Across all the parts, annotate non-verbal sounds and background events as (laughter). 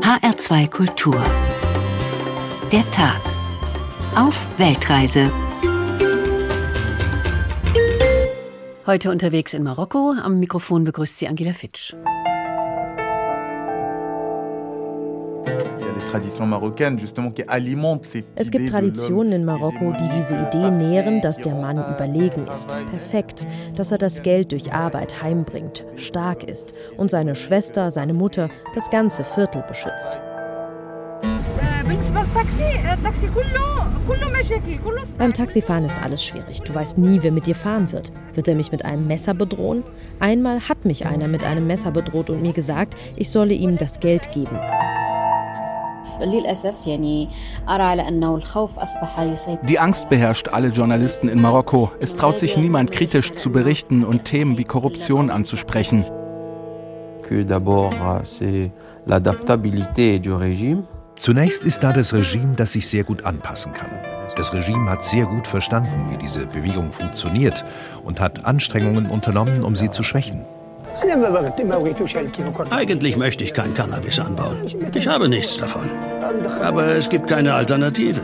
HR2 Kultur. Der Tag. Auf Weltreise. Heute unterwegs in Marokko. Am Mikrofon begrüßt sie Angela Fitsch. Es gibt Traditionen in Marokko, die diese Idee nähren, dass der Mann überlegen ist, perfekt, dass er das Geld durch Arbeit heimbringt, stark ist und seine Schwester, seine Mutter, das ganze Viertel beschützt. Beim Taxifahren ist alles schwierig. Du weißt nie, wer mit dir fahren wird. Wird er mich mit einem Messer bedrohen? Einmal hat mich einer mit einem Messer bedroht und mir gesagt, ich solle ihm das Geld geben. Die Angst beherrscht alle Journalisten in Marokko. Es traut sich niemand kritisch zu berichten und Themen wie Korruption anzusprechen. Zunächst ist da das Regime, das sich sehr gut anpassen kann. Das Regime hat sehr gut verstanden, wie diese Bewegung funktioniert und hat Anstrengungen unternommen, um sie zu schwächen. Eigentlich möchte ich kein Cannabis anbauen. Ich habe nichts davon. Aber es gibt keine Alternative.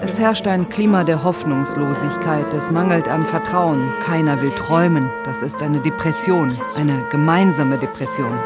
Es herrscht ein Klima der Hoffnungslosigkeit. Es mangelt an Vertrauen. Keiner will träumen. Das ist eine Depression, eine gemeinsame Depression.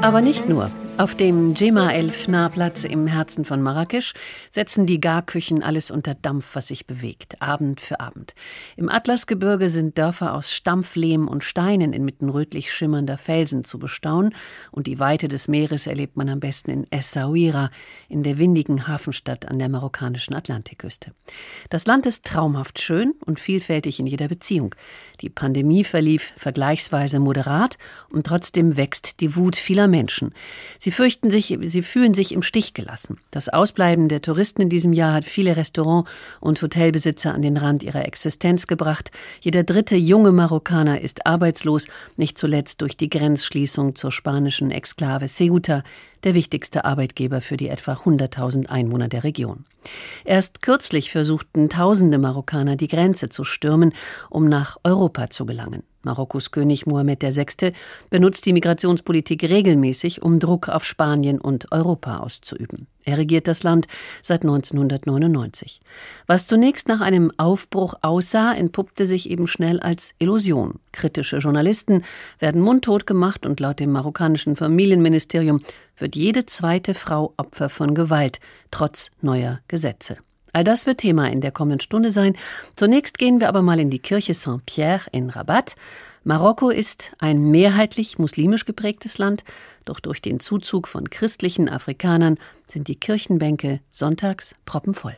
Aber nicht nur. Auf dem Djema El Fna-Platz im Herzen von Marrakesch setzen die Garküchen alles unter Dampf, was sich bewegt, Abend für Abend. Im Atlasgebirge sind Dörfer aus Stampflehm und Steinen inmitten rötlich schimmernder Felsen zu bestaunen und die Weite des Meeres erlebt man am besten in Essaouira, in der windigen Hafenstadt an der marokkanischen Atlantikküste. Das Land ist traumhaft schön und vielfältig in jeder Beziehung. Die Pandemie verlief vergleichsweise moderat und trotzdem wächst die Wut vieler Menschen. Sie fürchten sich, sie fühlen sich im Stich gelassen. Das Ausbleiben der Touristen in diesem Jahr hat viele Restaurant- und Hotelbesitzer an den Rand ihrer Existenz gebracht. Jeder dritte junge Marokkaner ist arbeitslos, nicht zuletzt durch die Grenzschließung zur spanischen Exklave Ceuta, der wichtigste Arbeitgeber für die etwa 100.000 Einwohner der Region. Erst kürzlich versuchten tausende Marokkaner die Grenze zu stürmen, um nach Europa zu gelangen. Marokkos König Mohammed VI. benutzt die Migrationspolitik regelmäßig, um Druck auf Spanien und Europa auszuüben. Er regiert das Land seit 1999. Was zunächst nach einem Aufbruch aussah, entpuppte sich eben schnell als Illusion. Kritische Journalisten werden mundtot gemacht und laut dem marokkanischen Familienministerium wird jede zweite Frau Opfer von Gewalt, trotz neuer Gesetze. All das wird Thema in der kommenden Stunde sein. Zunächst gehen wir aber mal in die Kirche Saint-Pierre in Rabat. Marokko ist ein mehrheitlich muslimisch geprägtes Land, doch durch den Zuzug von christlichen Afrikanern sind die Kirchenbänke sonntags proppenvoll.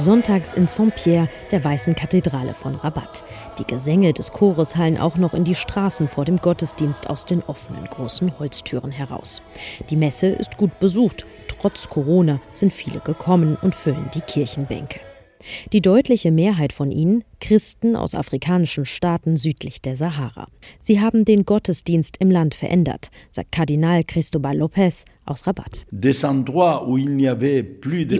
Sonntags in Saint-Pierre, der weißen Kathedrale von Rabat. Die Gesänge des Chores hallen auch noch in die Straßen vor dem Gottesdienst aus den offenen großen Holztüren heraus. Die Messe ist gut besucht. Trotz Corona sind viele gekommen und füllen die Kirchenbänke. Die deutliche Mehrheit von ihnen Christen aus afrikanischen Staaten südlich der Sahara. Sie haben den Gottesdienst im Land verändert, sagt Kardinal Cristobal Lopez aus Rabat. Die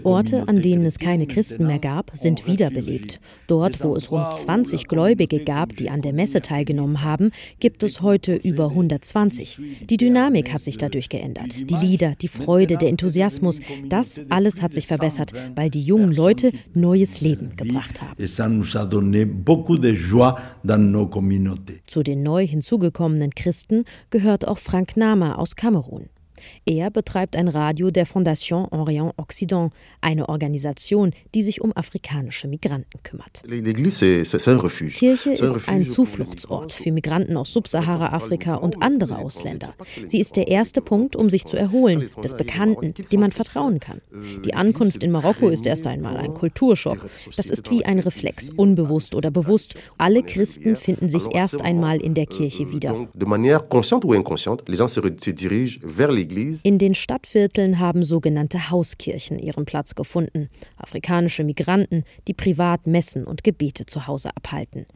Orte, an denen es keine Christen mehr gab, sind wiederbelebt. Dort, wo es rund 20 Gläubige gab, die an der Messe teilgenommen haben, gibt es heute über 120. Die Dynamik hat sich dadurch geändert. Die Lieder, die Freude, der Enthusiasmus, das alles hat sich verbessert, weil die jungen Leute neues Leben gebracht haben. Zu den neu hinzugekommenen Christen gehört auch Frank Nama aus Kamerun. Er betreibt ein Radio der Fondation Orient Occident, eine Organisation, die sich um afrikanische Migranten kümmert. Kirche ist ein Zufluchtsort für Migranten aus Subsahara-Afrika und andere Ausländer. Sie ist der erste Punkt, um sich zu erholen, des Bekannten, dem man vertrauen kann. Die Ankunft in Marokko ist erst einmal ein Kulturschock. Das ist wie ein Reflex, unbewusst oder bewusst. Alle Christen finden sich erst einmal in der Kirche wieder. In den Stadtvierteln haben sogenannte Hauskirchen ihren Platz gefunden. Afrikanische Migranten, die privat Messen und Gebete zu Hause abhalten.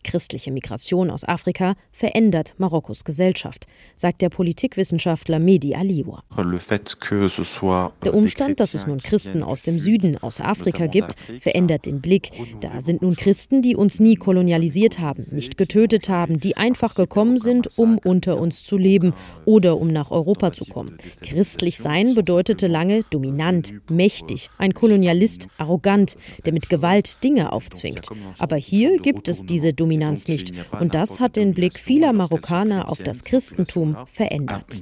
Die christliche Migration aus Afrika verändert Marokkos Gesellschaft, sagt der Politikwissenschaftler Mehdi Aliwa. Der Umstand, dass es nun Christen aus dem Süden, aus Afrika gibt, verändert den Blick. Da sind nun Christen, die uns nie kolonialisiert haben, nicht getötet haben, die einfach gekommen sind, um unter uns zu leben oder um nach Europa zu kommen. Christlich sein bedeutete lange dominant, mächtig, ein Kolonialist, arrogant, der mit Gewalt Dinge aufzwingt. Aber hier gibt es diese Dominanz Dominanz nicht. Und das hat den Blick vieler Marokkaner auf das Christentum verändert.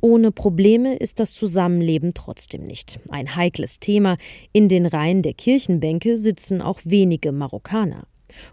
Ohne Probleme ist das Zusammenleben trotzdem nicht. Ein heikles Thema. In den Reihen der Kirchenbänke sitzen auch wenige Marokkaner.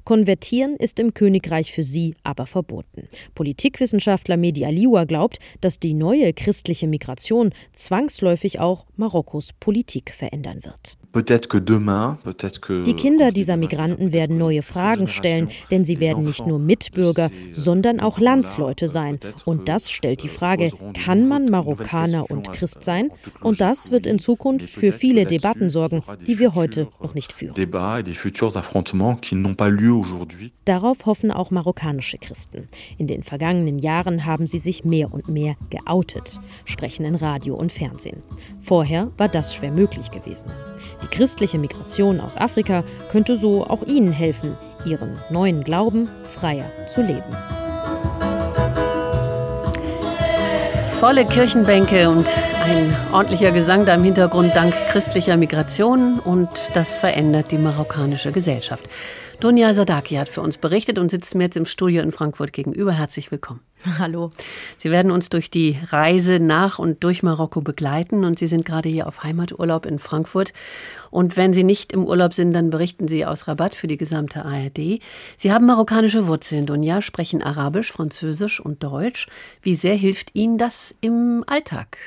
Konvertieren ist im Königreich für sie aber verboten. Politikwissenschaftler Mehdi Aliwa glaubt, dass die neue christliche Migration zwangsläufig auch Marokkos Politik verändern wird. Die Kinder dieser Migranten werden neue Fragen stellen, denn sie werden nicht nur Mitbürger, sondern auch Landsleute sein. Und das stellt die Frage, kann man Marokkaner und Christ sein? Und das wird in Zukunft für viele Debatten sorgen, die wir heute noch nicht führen. Darauf hoffen auch marokkanische Christen. In den vergangenen Jahren haben sie sich mehr und mehr geoutet, sprechen in Radio und Fernsehen. Vorher war das schwer möglich gewesen. Die christliche Migration aus Afrika könnte so auch ihnen helfen, ihren neuen Glauben freier zu leben. Volle Kirchenbänke und ein ordentlicher Gesang da im Hintergrund dank christlicher Migration und das verändert die marokkanische Gesellschaft. Dunja Sadaki hat für uns berichtet und sitzt mir jetzt im Studio in Frankfurt gegenüber. Herzlich willkommen. Hallo. Sie werden uns durch die Reise nach und durch Marokko begleiten und Sie sind gerade hier auf Heimaturlaub in Frankfurt. Und wenn Sie nicht im Urlaub sind, dann berichten Sie aus Rabat für die gesamte ARD. Sie haben marokkanische Wurzeln, Dunja, sprechen Arabisch, Französisch und Deutsch. Wie sehr hilft Ihnen das im Alltag?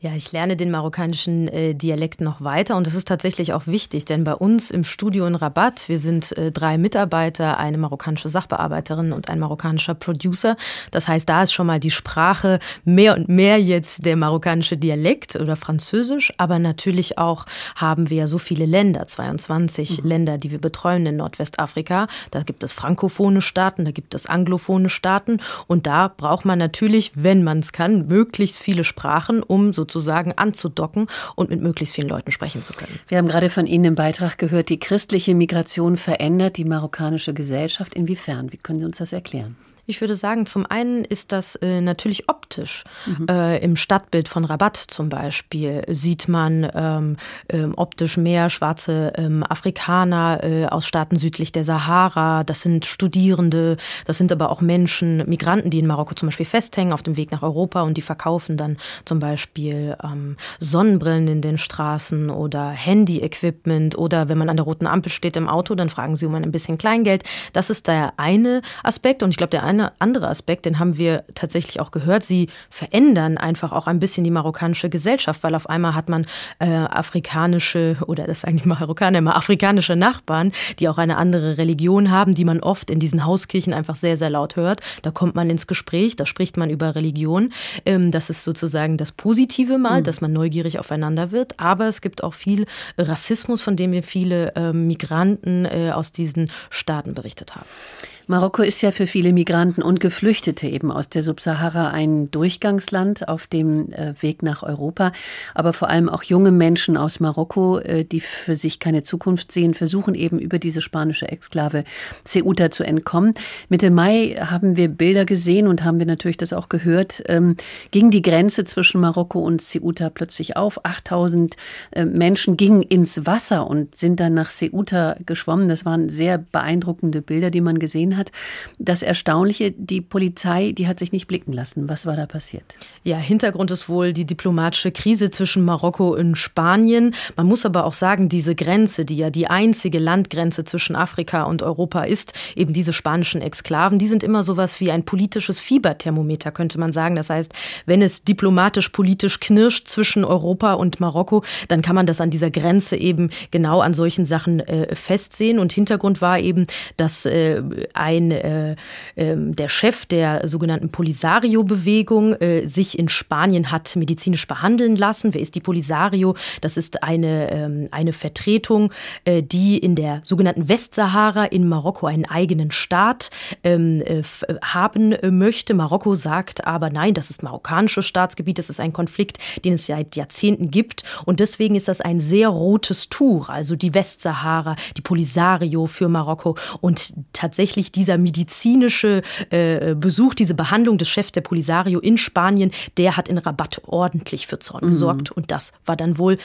Ja, ich lerne den marokkanischen äh, Dialekt noch weiter und das ist tatsächlich auch wichtig, denn bei uns im Studio in Rabat, wir sind äh, drei Mitarbeiter, eine marokkanische Sachbearbeiterin und ein marokkanischer Producer. Das heißt, da ist schon mal die Sprache mehr und mehr jetzt der marokkanische Dialekt oder Französisch, aber natürlich auch haben wir so viele Länder, 22 mhm. Länder, die wir betreuen in Nordwestafrika. Da gibt es frankophone Staaten, da gibt es anglophone Staaten und da braucht man natürlich, wenn man es kann, möglichst viele Sprachen, um so sozusagen anzudocken und mit möglichst vielen Leuten sprechen zu können. Wir haben gerade von Ihnen im Beitrag gehört, die christliche Migration verändert die marokkanische Gesellschaft. Inwiefern? Wie können Sie uns das erklären? Ich würde sagen, zum einen ist das äh, natürlich optisch. Mhm. Äh, Im Stadtbild von Rabat zum Beispiel sieht man ähm, ähm, optisch mehr schwarze ähm, Afrikaner äh, aus Staaten südlich der Sahara. Das sind Studierende, das sind aber auch Menschen, Migranten, die in Marokko zum Beispiel festhängen auf dem Weg nach Europa und die verkaufen dann zum Beispiel ähm, Sonnenbrillen in den Straßen oder Handy-Equipment oder wenn man an der roten Ampel steht im Auto, dann fragen sie um ein bisschen Kleingeld. Das ist der eine Aspekt und ich glaube, der eine eine andere Aspekt, den haben wir tatsächlich auch gehört. Sie verändern einfach auch ein bisschen die marokkanische Gesellschaft, weil auf einmal hat man äh, afrikanische oder das sagen die Marokkaner immer afrikanische Nachbarn, die auch eine andere Religion haben, die man oft in diesen Hauskirchen einfach sehr, sehr laut hört. Da kommt man ins Gespräch, da spricht man über Religion. Ähm, das ist sozusagen das Positive mal, mhm. dass man neugierig aufeinander wird. Aber es gibt auch viel Rassismus, von dem wir viele äh, Migranten äh, aus diesen Staaten berichtet haben. Marokko ist ja für viele Migranten und Geflüchtete eben aus der Subsahara ein Durchgangsland auf dem äh, Weg nach Europa. Aber vor allem auch junge Menschen aus Marokko, äh, die für sich keine Zukunft sehen, versuchen eben über diese spanische Exklave Ceuta zu entkommen. Mitte Mai haben wir Bilder gesehen und haben wir natürlich das auch gehört, ähm, ging die Grenze zwischen Marokko und Ceuta plötzlich auf. 8000 äh, Menschen gingen ins Wasser und sind dann nach Ceuta geschwommen. Das waren sehr beeindruckende Bilder, die man gesehen hat hat. Das Erstaunliche, die Polizei, die hat sich nicht blicken lassen. Was war da passiert? Ja, Hintergrund ist wohl die diplomatische Krise zwischen Marokko und Spanien. Man muss aber auch sagen, diese Grenze, die ja die einzige Landgrenze zwischen Afrika und Europa ist, eben diese spanischen Exklaven, die sind immer sowas wie ein politisches Fieberthermometer, könnte man sagen. Das heißt, wenn es diplomatisch, politisch knirscht zwischen Europa und Marokko, dann kann man das an dieser Grenze eben genau an solchen Sachen äh, festsehen. Und Hintergrund war eben, dass äh, ein äh, äh, der Chef der sogenannten Polisario-Bewegung äh, sich in Spanien hat medizinisch behandeln lassen. Wer ist die Polisario? Das ist eine, ähm, eine Vertretung, äh, die in der sogenannten Westsahara in Marokko einen eigenen Staat ähm, äh, haben möchte. Marokko sagt aber nein, das ist marokkanisches Staatsgebiet, das ist ein Konflikt, den es seit Jahrzehnten gibt und deswegen ist das ein sehr rotes Tuch, also die Westsahara, die Polisario für Marokko und tatsächlich dieser medizinische äh, Besuch, diese Behandlung des Chefs der Polisario in Spanien, der hat in Rabatt ordentlich für Zorn mhm. gesorgt und das war dann wohl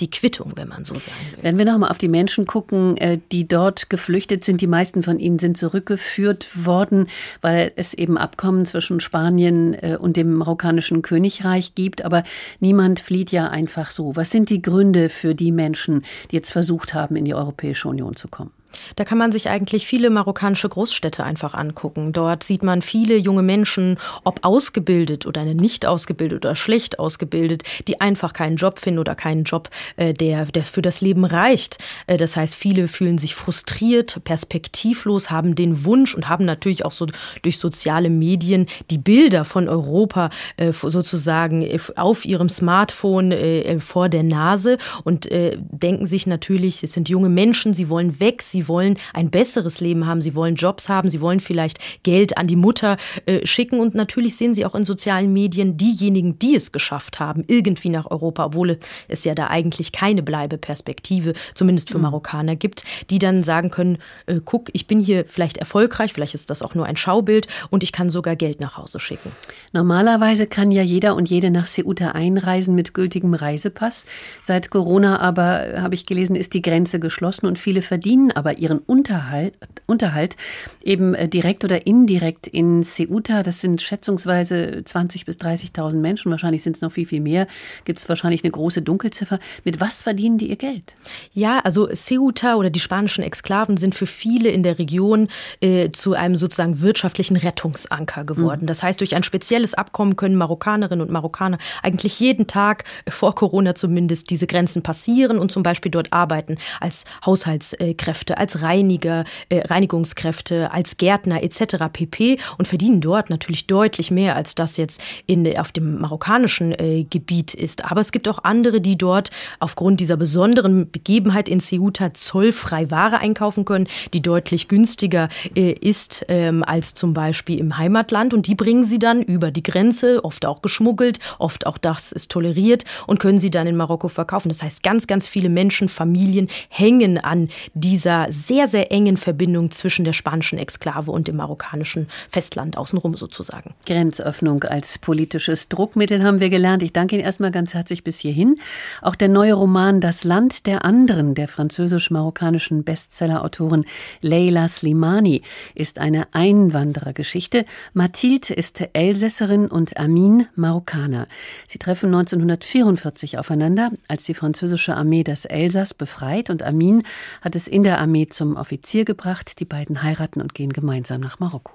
die Quittung, wenn man so sagen will. Wenn wir nochmal auf die Menschen gucken, äh, die dort geflüchtet sind, die meisten von ihnen sind zurückgeführt worden, weil es eben Abkommen zwischen Spanien äh, und dem marokkanischen Königreich gibt. Aber niemand flieht ja einfach so. Was sind die Gründe für die Menschen, die jetzt versucht haben, in die Europäische Union zu kommen? Da kann man sich eigentlich viele marokkanische Großstädte einfach angucken. Dort sieht man viele junge Menschen, ob ausgebildet oder nicht ausgebildet oder schlecht ausgebildet, die einfach keinen Job finden oder keinen Job, äh, der, der für das Leben reicht. Äh, das heißt, viele fühlen sich frustriert, perspektivlos, haben den Wunsch und haben natürlich auch so durch soziale Medien die Bilder von Europa äh, sozusagen auf ihrem Smartphone vor der Nase und denken sich natürlich, es sind junge Menschen, sie wollen weg, sie wollen ein besseres Leben haben, sie wollen Jobs haben, sie wollen vielleicht Geld an die Mutter äh, schicken und natürlich sehen sie auch in sozialen Medien diejenigen, die es geschafft haben, irgendwie nach Europa, obwohl es ja da eigentlich keine Bleibeperspektive, zumindest für mhm. Marokkaner gibt, die dann sagen können, äh, guck, ich bin hier vielleicht erfolgreich, vielleicht ist das auch nur ein Schaubild und ich kann sogar Geld nach Hause schicken. Normalerweise kann ja jeder und jede nach Ceuta einreisen mit gültigem Reisepass. Seit Corona aber, habe ich gelesen, ist die Grenze geschlossen und viele verdienen aber ihren Unterhalt, Unterhalt eben äh, direkt oder indirekt in Ceuta. Das sind schätzungsweise 20.000 bis 30.000 Menschen. Wahrscheinlich sind es noch viel, viel mehr. Gibt es wahrscheinlich eine große Dunkelziffer. Mit was verdienen die ihr Geld? Ja, also Ceuta oder die spanischen Exklaven sind für viele in der Region äh, zu einem sozusagen wirtschaftlichen Rettungsanker geworden. Mhm. Das heißt, durch ein spezielles Abkommen können Marokkanerinnen und Marokkaner eigentlich jeden Tag, vor Corona zumindest, diese Grenzen passieren und zum Beispiel dort arbeiten als Haushaltskräfte, als Reiniger, äh, Reinigungskräfte, als Gärtner etc. pp. und verdienen dort natürlich deutlich mehr, als das jetzt in, auf dem marokkanischen äh, Gebiet ist. Aber es gibt auch andere, die dort aufgrund dieser besonderen Begebenheit in Ceuta zollfrei Ware einkaufen können, die deutlich günstiger äh, ist ähm, als zum Beispiel im Heimatland. Und die bringen sie dann über die Grenze, oft auch geschmuggelt, oft auch das ist toleriert und können sie dann in Marokko verkaufen. Das heißt, ganz, ganz viele Menschen, Familien hängen an dieser sehr, sehr engen Verbindung zwischen der spanischen Exklave und dem marokkanischen Festland außenrum sozusagen. Grenzöffnung als politisches Druckmittel haben wir gelernt. Ich danke Ihnen erstmal ganz herzlich bis hierhin. Auch der neue Roman Das Land der anderen der französisch-marokkanischen Bestsellerautorin Leila Slimani ist eine Einwanderergeschichte. Mathilde ist Elsässerin und Amin Marokkaner. Sie treffen 1944 aufeinander, als die französische Armee das Elsass befreit und Amin hat es in der Armee Armee zum Offizier gebracht, die beiden heiraten und gehen gemeinsam nach Marokko.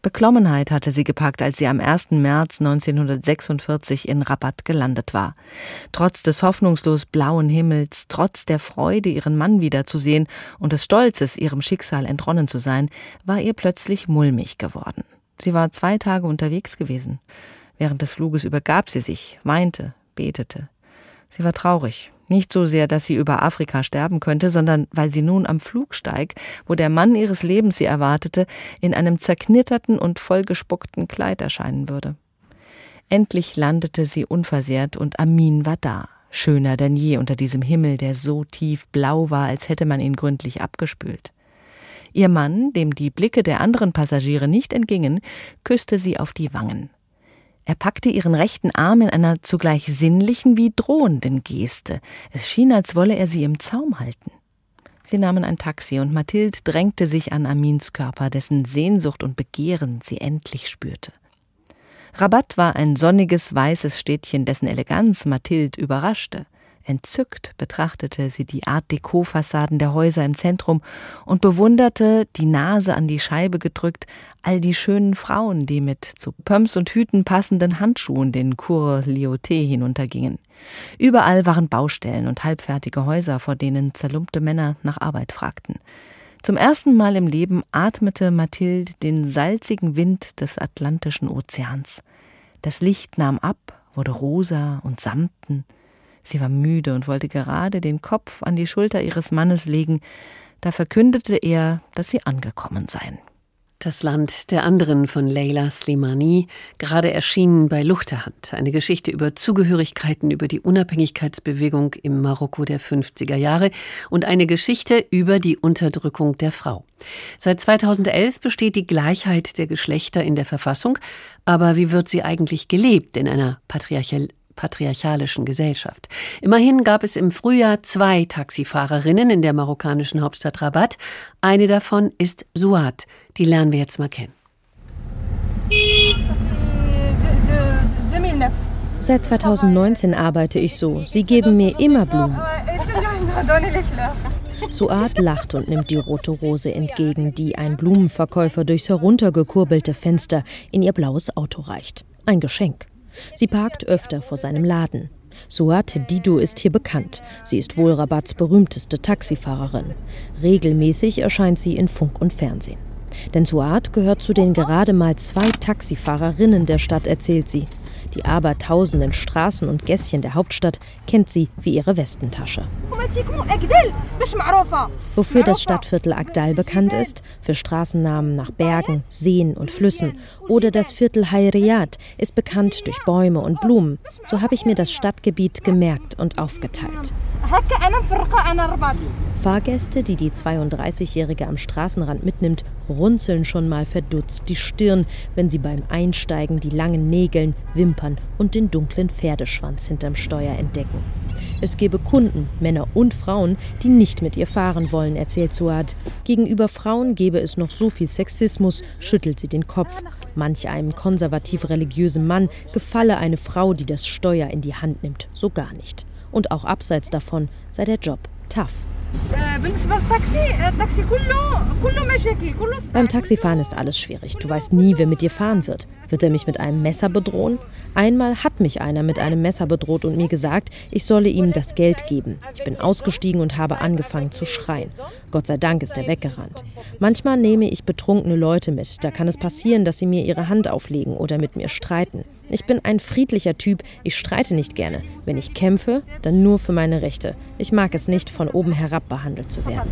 Beklommenheit hatte sie gepackt, als sie am 1. März 1946 in Rabat gelandet war. Trotz des hoffnungslos blauen Himmels, trotz der Freude, ihren Mann wiederzusehen und des Stolzes, ihrem Schicksal entronnen zu sein, war ihr plötzlich mulmig geworden. Sie war zwei Tage unterwegs gewesen. Während des Fluges übergab sie sich, weinte, betete. Sie war traurig, nicht so sehr, dass sie über Afrika sterben könnte, sondern weil sie nun am Flugsteig, wo der Mann ihres Lebens sie erwartete, in einem zerknitterten und vollgespuckten Kleid erscheinen würde. Endlich landete sie unversehrt und Amin war da, schöner denn je unter diesem Himmel, der so tief blau war, als hätte man ihn gründlich abgespült. Ihr Mann, dem die Blicke der anderen Passagiere nicht entgingen, küsste sie auf die Wangen. Er packte ihren rechten Arm in einer zugleich sinnlichen wie drohenden Geste. Es schien, als wolle er sie im Zaum halten. Sie nahmen ein Taxi und Mathilde drängte sich an Amins Körper, dessen Sehnsucht und Begehren sie endlich spürte. Rabat war ein sonniges, weißes Städtchen, dessen Eleganz Mathilde überraschte. Entzückt betrachtete sie die Art Deko-Fassaden der Häuser im Zentrum und bewunderte, die Nase an die Scheibe gedrückt, all die schönen Frauen, die mit zu Pumps und Hüten passenden Handschuhen den Cour Lioté hinuntergingen. Überall waren Baustellen und halbfertige Häuser, vor denen zerlumpte Männer nach Arbeit fragten. Zum ersten Mal im Leben atmete Mathilde den salzigen Wind des Atlantischen Ozeans. Das Licht nahm ab, wurde rosa und samten. Sie war müde und wollte gerade den Kopf an die Schulter ihres Mannes legen, da verkündete er, dass sie angekommen seien. Das Land der anderen von Leila Slimani, gerade erschienen bei Luchterhand. Eine Geschichte über Zugehörigkeiten, über die Unabhängigkeitsbewegung im Marokko der 50er Jahre und eine Geschichte über die Unterdrückung der Frau. Seit 2011 besteht die Gleichheit der Geschlechter in der Verfassung, aber wie wird sie eigentlich gelebt in einer patriarchal patriarchalischen Gesellschaft. Immerhin gab es im Frühjahr zwei Taxifahrerinnen in der marokkanischen Hauptstadt Rabat. Eine davon ist Suat. Die lernen wir jetzt mal kennen. Seit 2019 arbeite ich so. Sie geben mir immer Blumen. Suat lacht und nimmt die rote Rose entgegen, die ein Blumenverkäufer durchs heruntergekurbelte Fenster in ihr blaues Auto reicht. Ein Geschenk. Sie parkt öfter vor seinem Laden. Suat Dido ist hier bekannt. Sie ist wohl Rabats berühmteste Taxifahrerin. Regelmäßig erscheint sie in Funk und Fernsehen. Denn Suat gehört zu den gerade mal zwei Taxifahrerinnen der Stadt, erzählt sie. Die abertausenden Straßen und Gässchen der Hauptstadt kennt sie wie ihre Westentasche. Wofür das Stadtviertel Agdal bekannt ist? Für Straßennamen nach Bergen, Seen und Flüssen. Oder das Viertel Hayriyat ist bekannt durch Bäume und Blumen. So habe ich mir das Stadtgebiet gemerkt und aufgeteilt. Fahrgäste, die die 32-Jährige am Straßenrand mitnimmt, runzeln schon mal verdutzt die Stirn, wenn sie beim Einsteigen die langen Nägeln, Wimpern und den dunklen Pferdeschwanz hinterm Steuer entdecken. Es gebe Kunden, Männer und Frauen, die nicht mit ihr fahren wollen, erzählt Suad. Gegenüber Frauen gebe es noch so viel Sexismus, schüttelt sie den Kopf. Manch einem konservativ-religiösen Mann gefalle eine Frau, die das Steuer in die Hand nimmt, so gar nicht. Und auch abseits davon sei der Job tough. Beim Taxifahren ist alles schwierig. Du weißt nie, wer mit dir fahren wird. Wird er mich mit einem Messer bedrohen? Einmal hat mich einer mit einem Messer bedroht und mir gesagt, ich solle ihm das Geld geben. Ich bin ausgestiegen und habe angefangen zu schreien. Gott sei Dank ist er weggerannt. Manchmal nehme ich betrunkene Leute mit. Da kann es passieren, dass sie mir ihre Hand auflegen oder mit mir streiten. Ich bin ein friedlicher Typ, ich streite nicht gerne. Wenn ich kämpfe, dann nur für meine Rechte. Ich mag es nicht, von oben herab behandelt zu werden.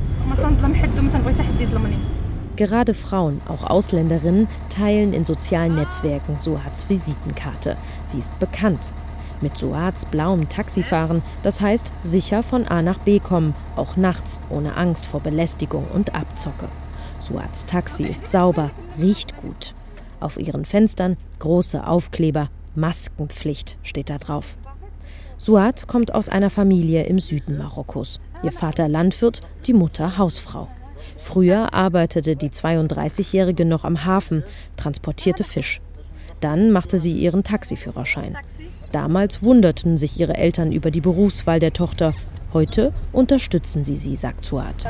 Gerade Frauen, auch Ausländerinnen, teilen in sozialen Netzwerken Suats Visitenkarte. Sie ist bekannt. Mit Suats blauem Taxifahren, das heißt sicher von A nach B kommen, auch nachts, ohne Angst vor Belästigung und Abzocke. Suats Taxi ist sauber, riecht gut. Auf ihren Fenstern große Aufkleber, Maskenpflicht steht da drauf. Suat kommt aus einer Familie im Süden Marokkos. Ihr Vater Landwirt, die Mutter Hausfrau. Früher arbeitete die 32-Jährige noch am Hafen, transportierte Fisch. Dann machte sie ihren Taxiführerschein. Damals wunderten sich ihre Eltern über die Berufswahl der Tochter Heute unterstützen sie sie, sagt Suat.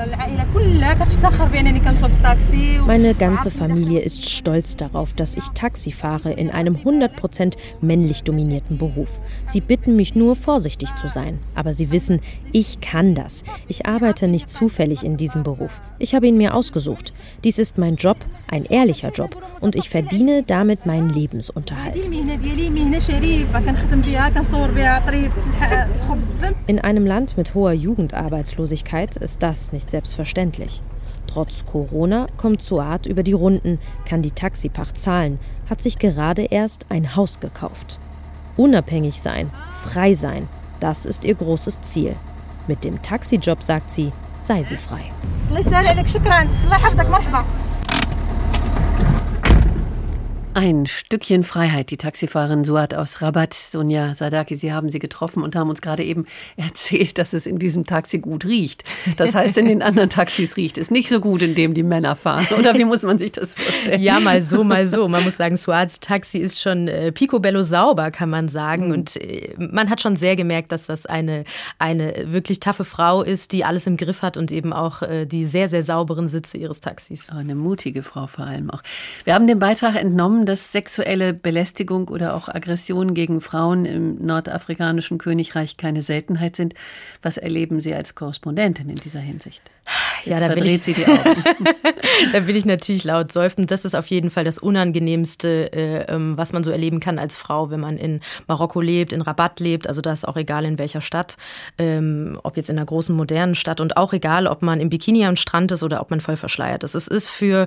Meine ganze Familie ist stolz darauf, dass ich Taxi fahre in einem 100% männlich dominierten Beruf. Sie bitten mich nur, vorsichtig zu sein. Aber sie wissen, ich kann das. Ich arbeite nicht zufällig in diesem Beruf. Ich habe ihn mir ausgesucht. Dies ist mein Job, ein ehrlicher Job. Und ich verdiene damit meinen Lebensunterhalt. In einem Land mit hoher Jugendarbeitslosigkeit ist das nicht selbstverständlich. Trotz Corona kommt Suat über die Runden, kann die Taxipacht zahlen, hat sich gerade erst ein Haus gekauft. Unabhängig sein, frei sein, das ist ihr großes Ziel. Mit dem Taxijob, sagt sie, sei sie frei. Ein Stückchen Freiheit, die Taxifahrerin Suat aus Rabat. Sonja Sadaki, Sie haben sie getroffen und haben uns gerade eben (laughs) erzählt, dass es in diesem Taxi gut riecht. Das heißt, in den anderen Taxis riecht es nicht so gut, in dem die Männer fahren. Oder wie muss man sich das vorstellen? Ja, mal so, mal so. Man muss sagen, Suats Taxi ist schon äh, picobello sauber, kann man sagen. Mhm. Und äh, man hat schon sehr gemerkt, dass das eine, eine wirklich taffe Frau ist, die alles im Griff hat und eben auch äh, die sehr, sehr sauberen Sitze ihres Taxis. Oh, eine mutige Frau vor allem auch. Wir haben den Beitrag entnommen, dass sexuelle Belästigung oder auch Aggression gegen Frauen im nordafrikanischen Königreich keine Seltenheit sind. Was erleben Sie als Korrespondentin in dieser Hinsicht? Jetzt ja, da verdreht ich, sie die Augen. (laughs) da will ich natürlich laut seufzen. Das ist auf jeden Fall das Unangenehmste, äh, ähm, was man so erleben kann als Frau, wenn man in Marokko lebt, in Rabat lebt. Also das ist auch egal in welcher Stadt, ähm, ob jetzt in einer großen modernen Stadt und auch egal, ob man im Bikini am Strand ist oder ob man voll verschleiert ist. Es ist für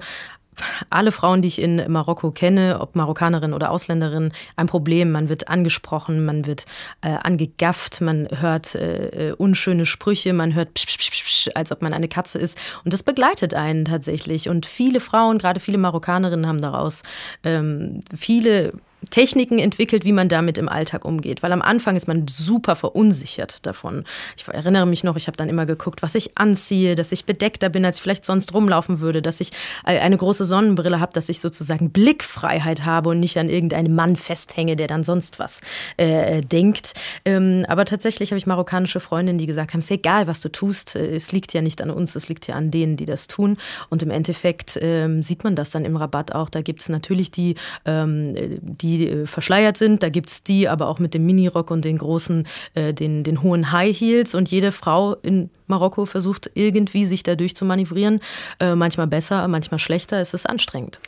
alle Frauen, die ich in Marokko kenne, ob Marokkanerin oder Ausländerin, ein Problem. Man wird angesprochen, man wird äh, angegafft, man hört äh, unschöne Sprüche, man hört psch, psch, psch, als ob man eine Katze ist. Und das begleitet einen tatsächlich. Und viele Frauen, gerade viele Marokkanerinnen, haben daraus ähm, viele Techniken entwickelt, wie man damit im Alltag umgeht. Weil am Anfang ist man super verunsichert davon. Ich erinnere mich noch, ich habe dann immer geguckt, was ich anziehe, dass ich bedeckter bin, als ich vielleicht sonst rumlaufen würde, dass ich eine große Sonnenbrille habe, dass ich sozusagen Blickfreiheit habe und nicht an irgendeinem Mann festhänge, der dann sonst was äh, denkt. Ähm, aber tatsächlich habe ich marokkanische Freundinnen, die gesagt haben, es ist egal, was du tust, äh, es liegt ja nicht an uns, es liegt ja an denen, die das tun. Und im Endeffekt ähm, sieht man das dann im Rabatt auch. Da gibt es natürlich die, ähm, die die äh, verschleiert sind. Da gibt es die aber auch mit dem Minirock und den großen, äh, den, den hohen High Heels. Und jede Frau in Marokko versucht irgendwie sich dadurch zu manövrieren. Äh, manchmal besser, manchmal schlechter. Es ist anstrengend.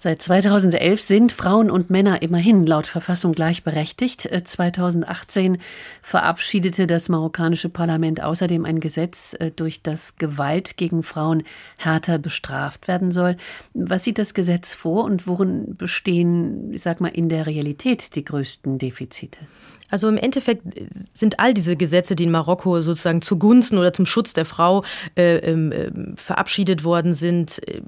Seit 2011 sind Frauen und Männer immerhin laut Verfassung gleichberechtigt. 2018 äh, verabschiedete das marokkanische Parlament außerdem ein Gesetz, äh, durch das Gewalt gegen Frauen härter bestraft werden soll. Was sieht das Gesetz vor und worin bestehen, ich sag mal, in der Realität die größten Defizite? Also im Endeffekt sind all diese Gesetze, die in Marokko sozusagen zugunsten oder zum Schutz der Frau äh, äh, verabschiedet worden sind, äh,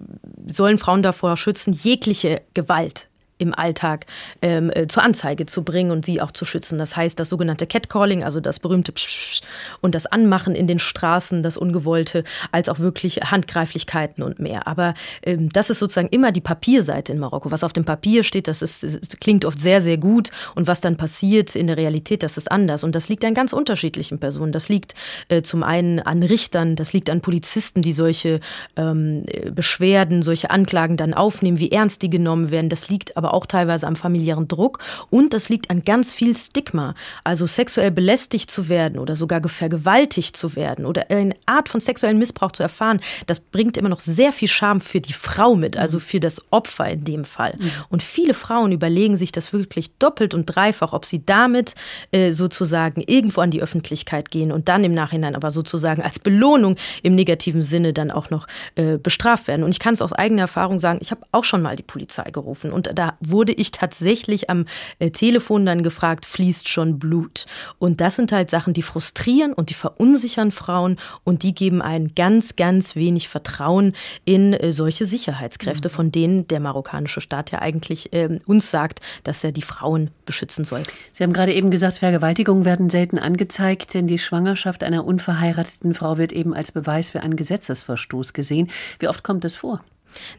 sollen Frauen davor schützen, jegliche Gewalt im Alltag ähm, äh, zur Anzeige zu bringen und sie auch zu schützen. Das heißt, das sogenannte Catcalling, also das berühmte Psch und das Anmachen in den Straßen, das Ungewollte, als auch wirklich Handgreiflichkeiten und mehr. Aber ähm, das ist sozusagen immer die Papierseite in Marokko. Was auf dem Papier steht, das, ist, das klingt oft sehr, sehr gut und was dann passiert in der Realität, das ist anders. Und das liegt an ganz unterschiedlichen Personen. Das liegt äh, zum einen an Richtern, das liegt an Polizisten, die solche ähm, Beschwerden, solche Anklagen dann aufnehmen, wie ernst die genommen werden. Das liegt aber auch teilweise am familiären Druck und das liegt an ganz viel Stigma. Also sexuell belästigt zu werden oder sogar vergewaltigt zu werden oder eine Art von sexuellen Missbrauch zu erfahren, das bringt immer noch sehr viel Scham für die Frau mit, also mhm. für das Opfer in dem Fall. Mhm. Und viele Frauen überlegen sich das wirklich doppelt und dreifach, ob sie damit äh, sozusagen irgendwo an die Öffentlichkeit gehen und dann im Nachhinein aber sozusagen als Belohnung im negativen Sinne dann auch noch äh, bestraft werden. Und ich kann es aus eigener Erfahrung sagen, ich habe auch schon mal die Polizei gerufen und da wurde ich tatsächlich am äh, Telefon dann gefragt, fließt schon Blut? Und das sind halt Sachen, die frustrieren und die verunsichern Frauen und die geben ein ganz, ganz wenig Vertrauen in äh, solche Sicherheitskräfte, mhm. von denen der marokkanische Staat ja eigentlich äh, uns sagt, dass er die Frauen beschützen soll. Sie haben gerade eben gesagt, Vergewaltigungen werden selten angezeigt, denn die Schwangerschaft einer unverheirateten Frau wird eben als Beweis für einen Gesetzesverstoß gesehen. Wie oft kommt es vor?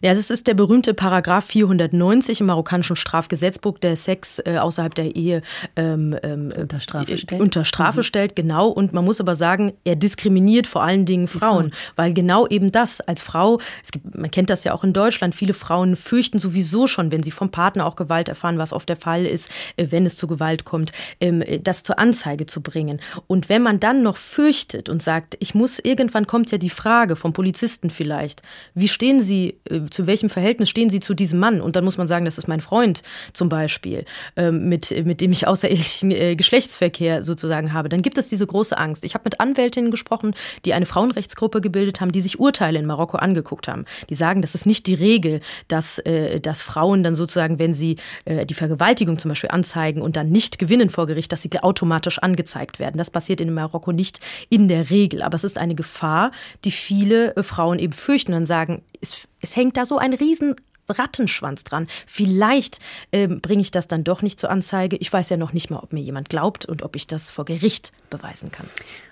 Ja, es ist der berühmte Paragraph 490 im marokkanischen Strafgesetzbuch, der Sex äh, außerhalb der Ehe ähm, ähm, unter Strafe stellt. Unter Strafe mhm. stellt, genau. Und man muss aber sagen, er diskriminiert vor allen Dingen Frauen, Frauen, weil genau eben das als Frau, es gibt, man kennt das ja auch in Deutschland, viele Frauen fürchten sowieso schon, wenn sie vom Partner auch Gewalt erfahren, was oft der Fall ist, äh, wenn es zu Gewalt kommt, ähm, das zur Anzeige zu bringen. Und wenn man dann noch fürchtet und sagt, ich muss, irgendwann kommt ja die Frage vom Polizisten vielleicht, wie stehen Sie äh, zu welchem Verhältnis stehen Sie zu diesem Mann? Und dann muss man sagen, das ist mein Freund zum Beispiel, ähm, mit, mit dem ich außerehelichen äh, Geschlechtsverkehr sozusagen habe. Dann gibt es diese große Angst. Ich habe mit Anwältinnen gesprochen, die eine Frauenrechtsgruppe gebildet haben, die sich Urteile in Marokko angeguckt haben. Die sagen, das ist nicht die Regel, dass, äh, dass Frauen dann sozusagen, wenn sie die Vergewaltigung zum Beispiel anzeigen und dann nicht gewinnen vor Gericht, dass sie automatisch angezeigt werden. Das passiert in Marokko nicht in der Regel. Aber es ist eine Gefahr, die viele Frauen eben fürchten und sagen, es, es hängt da so ein riesen Rattenschwanz dran. Vielleicht äh, bringe ich das dann doch nicht zur Anzeige. Ich weiß ja noch nicht mal, ob mir jemand glaubt und ob ich das vor Gericht beweisen kann.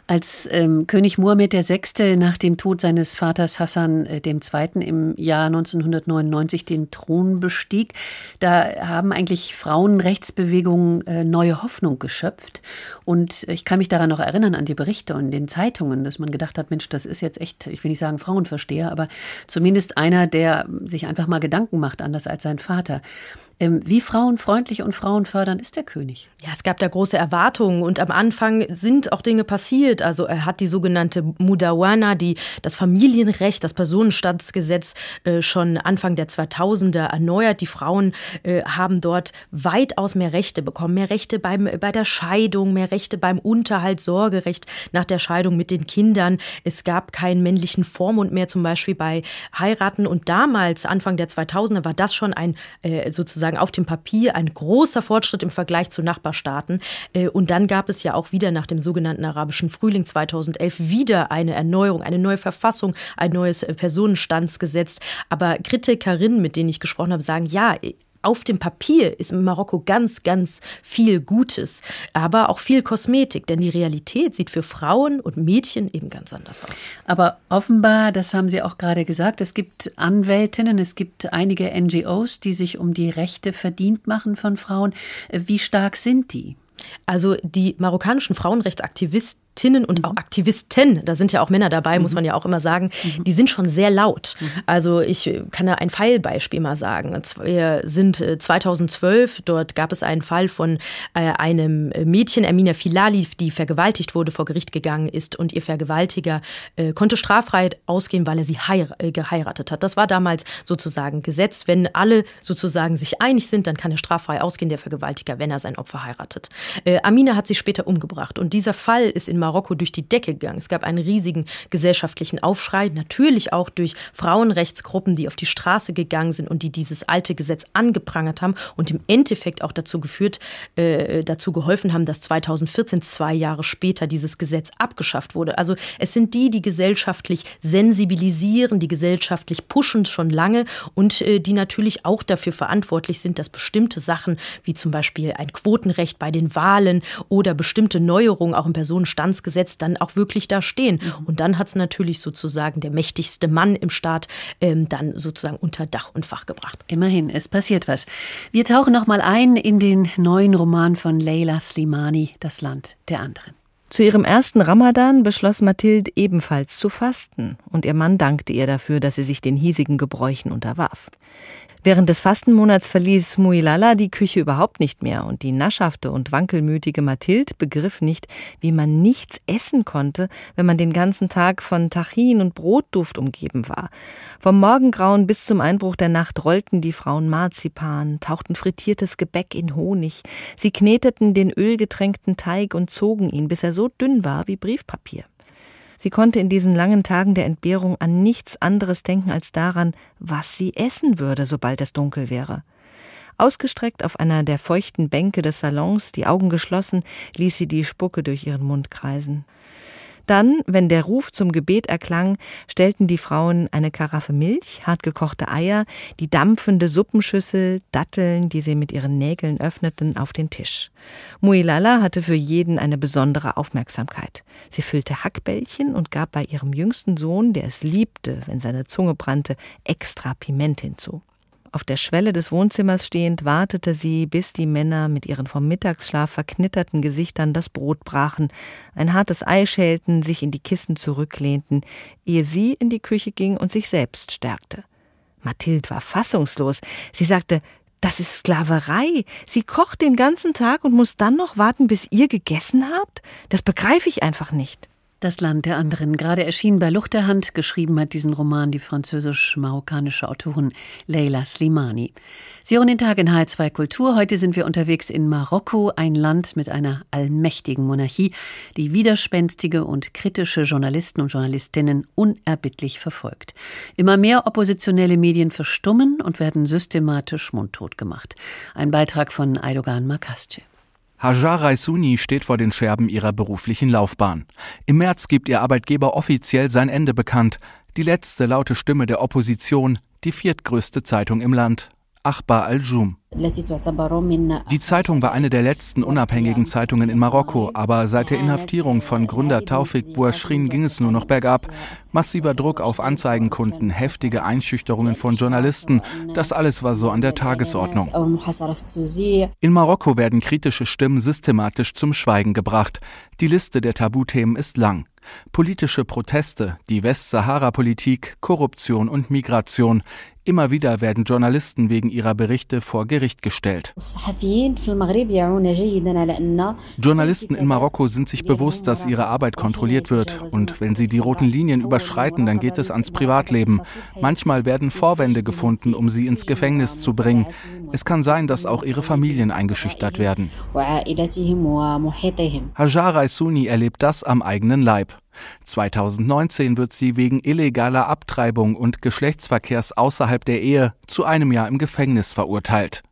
Als ähm, König Mohammed VI. nach dem Tod seines Vaters Hassan äh, II. im Jahr 1999 den Thron bestieg, da haben eigentlich Frauenrechtsbewegungen äh, neue Hoffnung geschöpft. Und ich kann mich daran noch erinnern an die Berichte und den Zeitungen, dass man gedacht hat, Mensch, das ist jetzt echt, ich will nicht sagen Frauenversteher, aber zumindest einer, der sich einfach mal Gedanken macht, anders als sein Vater. Ähm, wie frauenfreundlich und frauenfördernd ist der König? Ja, es gab da große Erwartungen und am Anfang sind auch Dinge passiert. Also er hat die sogenannte Mudawana, die das Familienrecht, das Personenstandsgesetz äh, schon Anfang der 2000er erneuert. Die Frauen äh, haben dort weitaus mehr Rechte bekommen, mehr Rechte beim, bei der Scheidung, mehr Rechte beim Unterhalt, Sorgerecht nach der Scheidung mit den Kindern. Es gab keinen männlichen Vormund mehr, zum Beispiel bei Heiraten. Und damals, Anfang der 2000er, war das schon ein äh, sozusagen auf dem Papier ein großer Fortschritt im Vergleich zu Nachbarstaaten. Äh, und dann gab es ja auch wieder nach dem sogenannten arabischen Frühling 2011 wieder eine Erneuerung, eine neue Verfassung, ein neues äh, Personenstandsgesetz. Aber Kritikerinnen, mit denen ich gesprochen habe, sagen, ja, auf dem Papier ist in Marokko ganz, ganz viel Gutes, aber auch viel Kosmetik, denn die Realität sieht für Frauen und Mädchen eben ganz anders aus. Aber offenbar, das haben Sie auch gerade gesagt, es gibt Anwältinnen, es gibt einige NGOs, die sich um die Rechte verdient machen von Frauen. Wie stark sind die? Also die marokkanischen Frauenrechtsaktivisten Aktivistinnen und auch mhm. Aktivisten, da sind ja auch Männer dabei, mhm. muss man ja auch immer sagen, mhm. die sind schon sehr laut. Mhm. Also ich kann da ein Pfeilbeispiel mal sagen. Wir sind 2012, äh, dort gab es einen Fall von äh, einem Mädchen, Amina Filali, die vergewaltigt wurde, vor Gericht gegangen ist und ihr Vergewaltiger äh, konnte straffrei ausgehen, weil er sie geheiratet hat. Das war damals sozusagen Gesetz. Wenn alle sozusagen sich einig sind, dann kann er straffrei ausgehen, der Vergewaltiger, wenn er sein Opfer heiratet. Amina hat sich später umgebracht und dieser Fall ist in Marokko Marokko durch die Decke gegangen. Es gab einen riesigen gesellschaftlichen Aufschrei, natürlich auch durch Frauenrechtsgruppen, die auf die Straße gegangen sind und die dieses alte Gesetz angeprangert haben und im Endeffekt auch dazu geführt, äh, dazu geholfen haben, dass 2014, zwei Jahre später, dieses Gesetz abgeschafft wurde. Also es sind die, die gesellschaftlich sensibilisieren, die gesellschaftlich pushen schon lange und äh, die natürlich auch dafür verantwortlich sind, dass bestimmte Sachen wie zum Beispiel ein Quotenrecht bei den Wahlen oder bestimmte Neuerungen auch im Personenstands Gesetz dann auch wirklich da stehen. Mhm. Und dann hat es natürlich sozusagen der mächtigste Mann im Staat ähm, dann sozusagen unter Dach und Fach gebracht. Immerhin, es passiert was. Wir tauchen noch mal ein in den neuen Roman von Leila Slimani, Das Land der anderen. Zu ihrem ersten Ramadan beschloss Mathilde ebenfalls zu fasten, und ihr Mann dankte ihr dafür, dass sie sich den hiesigen Gebräuchen unterwarf. Während des Fastenmonats verließ Muilala die Küche überhaupt nicht mehr und die naschhafte und wankelmütige Mathilde begriff nicht, wie man nichts essen konnte, wenn man den ganzen Tag von Tachin und Brotduft umgeben war. Vom Morgengrauen bis zum Einbruch der Nacht rollten die Frauen Marzipan, tauchten frittiertes Gebäck in Honig, sie kneteten den ölgetränkten Teig und zogen ihn, bis er so dünn war wie Briefpapier. Sie konnte in diesen langen Tagen der Entbehrung an nichts anderes denken als daran, was sie essen würde, sobald es dunkel wäre. Ausgestreckt auf einer der feuchten Bänke des Salons, die Augen geschlossen, ließ sie die Spucke durch ihren Mund kreisen. Dann, wenn der Ruf zum Gebet erklang, stellten die Frauen eine Karaffe Milch, hartgekochte Eier, die dampfende Suppenschüssel, Datteln, die sie mit ihren Nägeln öffneten, auf den Tisch. Muilala hatte für jeden eine besondere Aufmerksamkeit. Sie füllte Hackbällchen und gab bei ihrem jüngsten Sohn, der es liebte, wenn seine Zunge brannte, extra Piment hinzu. Auf der Schwelle des Wohnzimmers stehend wartete sie, bis die Männer mit ihren vom Mittagsschlaf verknitterten Gesichtern das Brot brachen, ein hartes Ei schälten, sich in die Kissen zurücklehnten, ehe sie in die Küche ging und sich selbst stärkte. Mathilde war fassungslos. Sie sagte, das ist Sklaverei. Sie kocht den ganzen Tag und muss dann noch warten, bis ihr gegessen habt? Das begreife ich einfach nicht. Das Land der anderen, gerade erschienen bei Luchterhand, geschrieben hat diesen Roman die französisch-marokkanische Autorin Leila Slimani. Sie hören den Tag in H2 Kultur. Heute sind wir unterwegs in Marokko, ein Land mit einer allmächtigen Monarchie, die widerspenstige und kritische Journalisten und Journalistinnen unerbittlich verfolgt. Immer mehr oppositionelle Medien verstummen und werden systematisch mundtot gemacht. Ein Beitrag von Aydogan Makasce. Hajar Raisuni steht vor den Scherben ihrer beruflichen Laufbahn. Im März gibt ihr Arbeitgeber offiziell sein Ende bekannt. Die letzte laute Stimme der Opposition, die viertgrößte Zeitung im Land, Achbar al-Jum. Die Zeitung war eine der letzten unabhängigen Zeitungen in Marokko, aber seit der Inhaftierung von Gründer Taufik Bouachrin ging es nur noch bergab. Massiver Druck auf Anzeigenkunden, heftige Einschüchterungen von Journalisten, das alles war so an der Tagesordnung. In Marokko werden kritische Stimmen systematisch zum Schweigen gebracht. Die Liste der Tabuthemen ist lang. Politische Proteste, die Westsahara-Politik, Korruption und Migration. Immer wieder werden Journalisten wegen ihrer Berichte vor Gericht gestellt. Journalisten in Marokko sind sich bewusst, dass ihre Arbeit kontrolliert wird. Und wenn sie die roten Linien überschreiten, dann geht es ans Privatleben. Manchmal werden Vorwände gefunden, um sie ins Gefängnis zu bringen. Es kann sein, dass auch ihre Familien eingeschüchtert werden. Hajar Raisuni erlebt das am eigenen Leib. 2019 wird sie wegen illegaler Abtreibung und Geschlechtsverkehrs außerhalb der Ehe zu einem Jahr im Gefängnis verurteilt.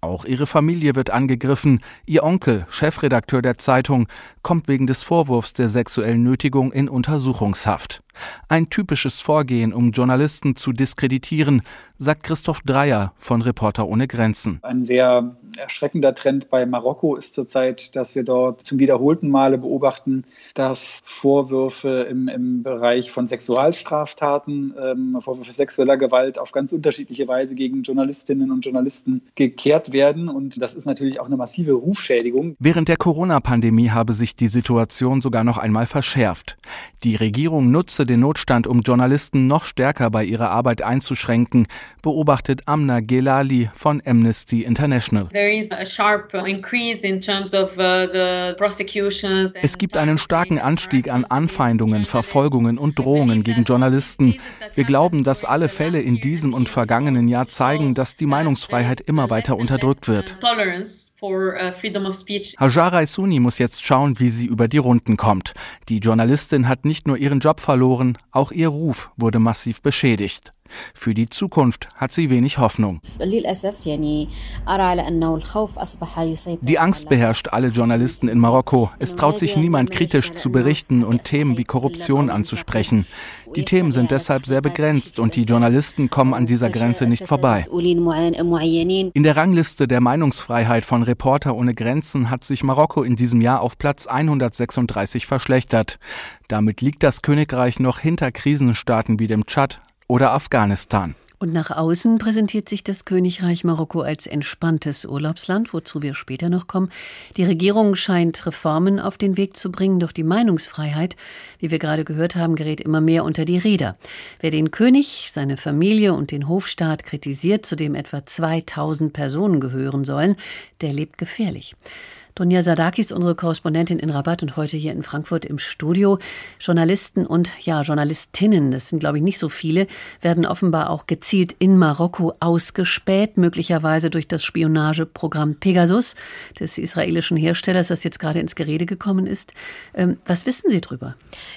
Auch ihre Familie wird angegriffen. Ihr Onkel, Chefredakteur der Zeitung, kommt wegen des Vorwurfs der sexuellen Nötigung in Untersuchungshaft. Ein typisches Vorgehen, um Journalisten zu diskreditieren, sagt Christoph Dreyer von Reporter ohne Grenzen. Ein sehr erschreckender Trend bei Marokko ist zurzeit, dass wir dort zum wiederholten Male beobachten, dass Vorwürfe im, im Bereich von Sexualstraftaten, ähm, Vorwürfe sexueller Gewalt auf ganz unterschiedliche Weise gegen Journalistinnen und Journalisten gekehrt werden. Und das ist natürlich auch eine massive Rufschädigung. Während der Corona-Pandemie habe sich die Situation sogar noch einmal verschärft. Die Regierung nutze den Notstand, um Journalisten noch stärker bei ihrer Arbeit einzuschränken, beobachtet Amna Gelali von Amnesty International. Uh, es gibt einen starken Anstieg an Anfeindungen, Verfolgungen und Drohungen gegen Journalisten. Wir glauben, dass alle Fälle in diesem und vergangenen Jahr zeigen, dass die Meinungsfreiheit immer weiter unterdrückt wird. Uh, Hajara Isuni muss jetzt schauen, wie sie über die Runden kommt. Die Journalistin hat nicht nur ihren Job verloren, auch ihr Ruf wurde massiv beschädigt. Für die Zukunft hat sie wenig Hoffnung. Die Angst beherrscht alle Journalisten in Marokko. Es traut sich niemand kritisch zu berichten und Themen wie Korruption anzusprechen. Die Themen sind deshalb sehr begrenzt und die Journalisten kommen an dieser Grenze nicht vorbei. In der Rangliste der Meinungsfreiheit von Reporter ohne Grenzen hat sich Marokko in diesem Jahr auf Platz 136 verschlechtert. Damit liegt das Königreich noch hinter Krisenstaaten wie dem Tschad, oder Afghanistan. Und nach außen präsentiert sich das Königreich Marokko als entspanntes Urlaubsland, wozu wir später noch kommen. Die Regierung scheint Reformen auf den Weg zu bringen, doch die Meinungsfreiheit, wie wir gerade gehört haben, gerät immer mehr unter die Räder. Wer den König, seine Familie und den Hofstaat kritisiert, zu dem etwa 2000 Personen gehören sollen, der lebt gefährlich. Donja Sadakis, unsere Korrespondentin in Rabat und heute hier in Frankfurt im Studio. Journalisten und ja, Journalistinnen, das sind glaube ich nicht so viele, werden offenbar auch gezielt in Marokko ausgespäht, möglicherweise durch das Spionageprogramm Pegasus des israelischen Herstellers, das jetzt gerade ins Gerede gekommen ist. Ähm, was wissen Sie drüber?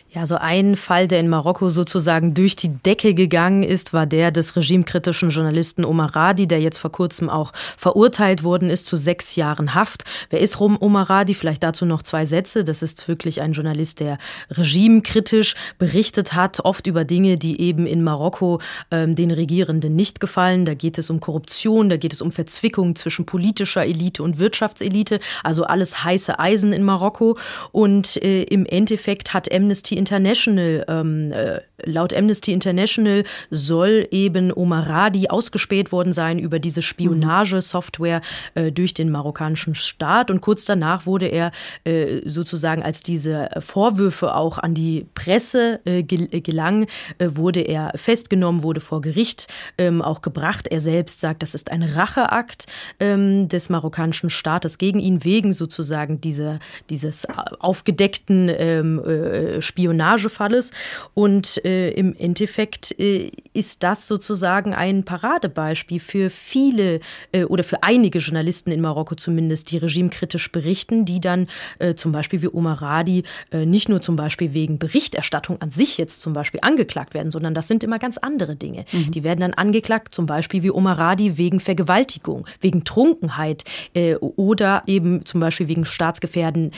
Ja, so ein Fall, der in Marokko sozusagen durch die Decke gegangen ist, war der des regimekritischen Journalisten Omar Radi, der jetzt vor kurzem auch verurteilt worden ist zu sechs Jahren Haft. Wer ist Omar Radi? Vielleicht dazu noch zwei Sätze. Das ist wirklich ein Journalist, der regimekritisch berichtet hat, oft über Dinge, die eben in Marokko ähm, den Regierenden nicht gefallen. Da geht es um Korruption, da geht es um Verzwickung zwischen politischer Elite und Wirtschaftselite, also alles heiße Eisen in Marokko. Und äh, im Endeffekt hat Amnesty International ähm, äh, Laut Amnesty International soll eben Omar Radi ausgespäht worden sein über diese Spionagesoftware äh, durch den marokkanischen Staat. Und kurz danach wurde er äh, sozusagen, als diese Vorwürfe auch an die Presse äh, gelangen, äh, wurde er festgenommen, wurde vor Gericht ähm, auch gebracht. Er selbst sagt, das ist ein Racheakt ähm, des marokkanischen Staates gegen ihn wegen sozusagen dieser, dieses aufgedeckten ähm, äh, Spionagefalles. Und äh, im Endeffekt äh, ist das sozusagen ein Paradebeispiel für viele äh, oder für einige Journalisten in Marokko zumindest, die regimekritisch berichten, die dann äh, zum Beispiel wie Omar Radi äh, nicht nur zum Beispiel wegen Berichterstattung an sich jetzt zum Beispiel angeklagt werden, sondern das sind immer ganz andere Dinge. Mhm. Die werden dann angeklagt, zum Beispiel wie Omar Radi wegen Vergewaltigung, wegen Trunkenheit äh, oder eben zum Beispiel wegen staatsgefährdenden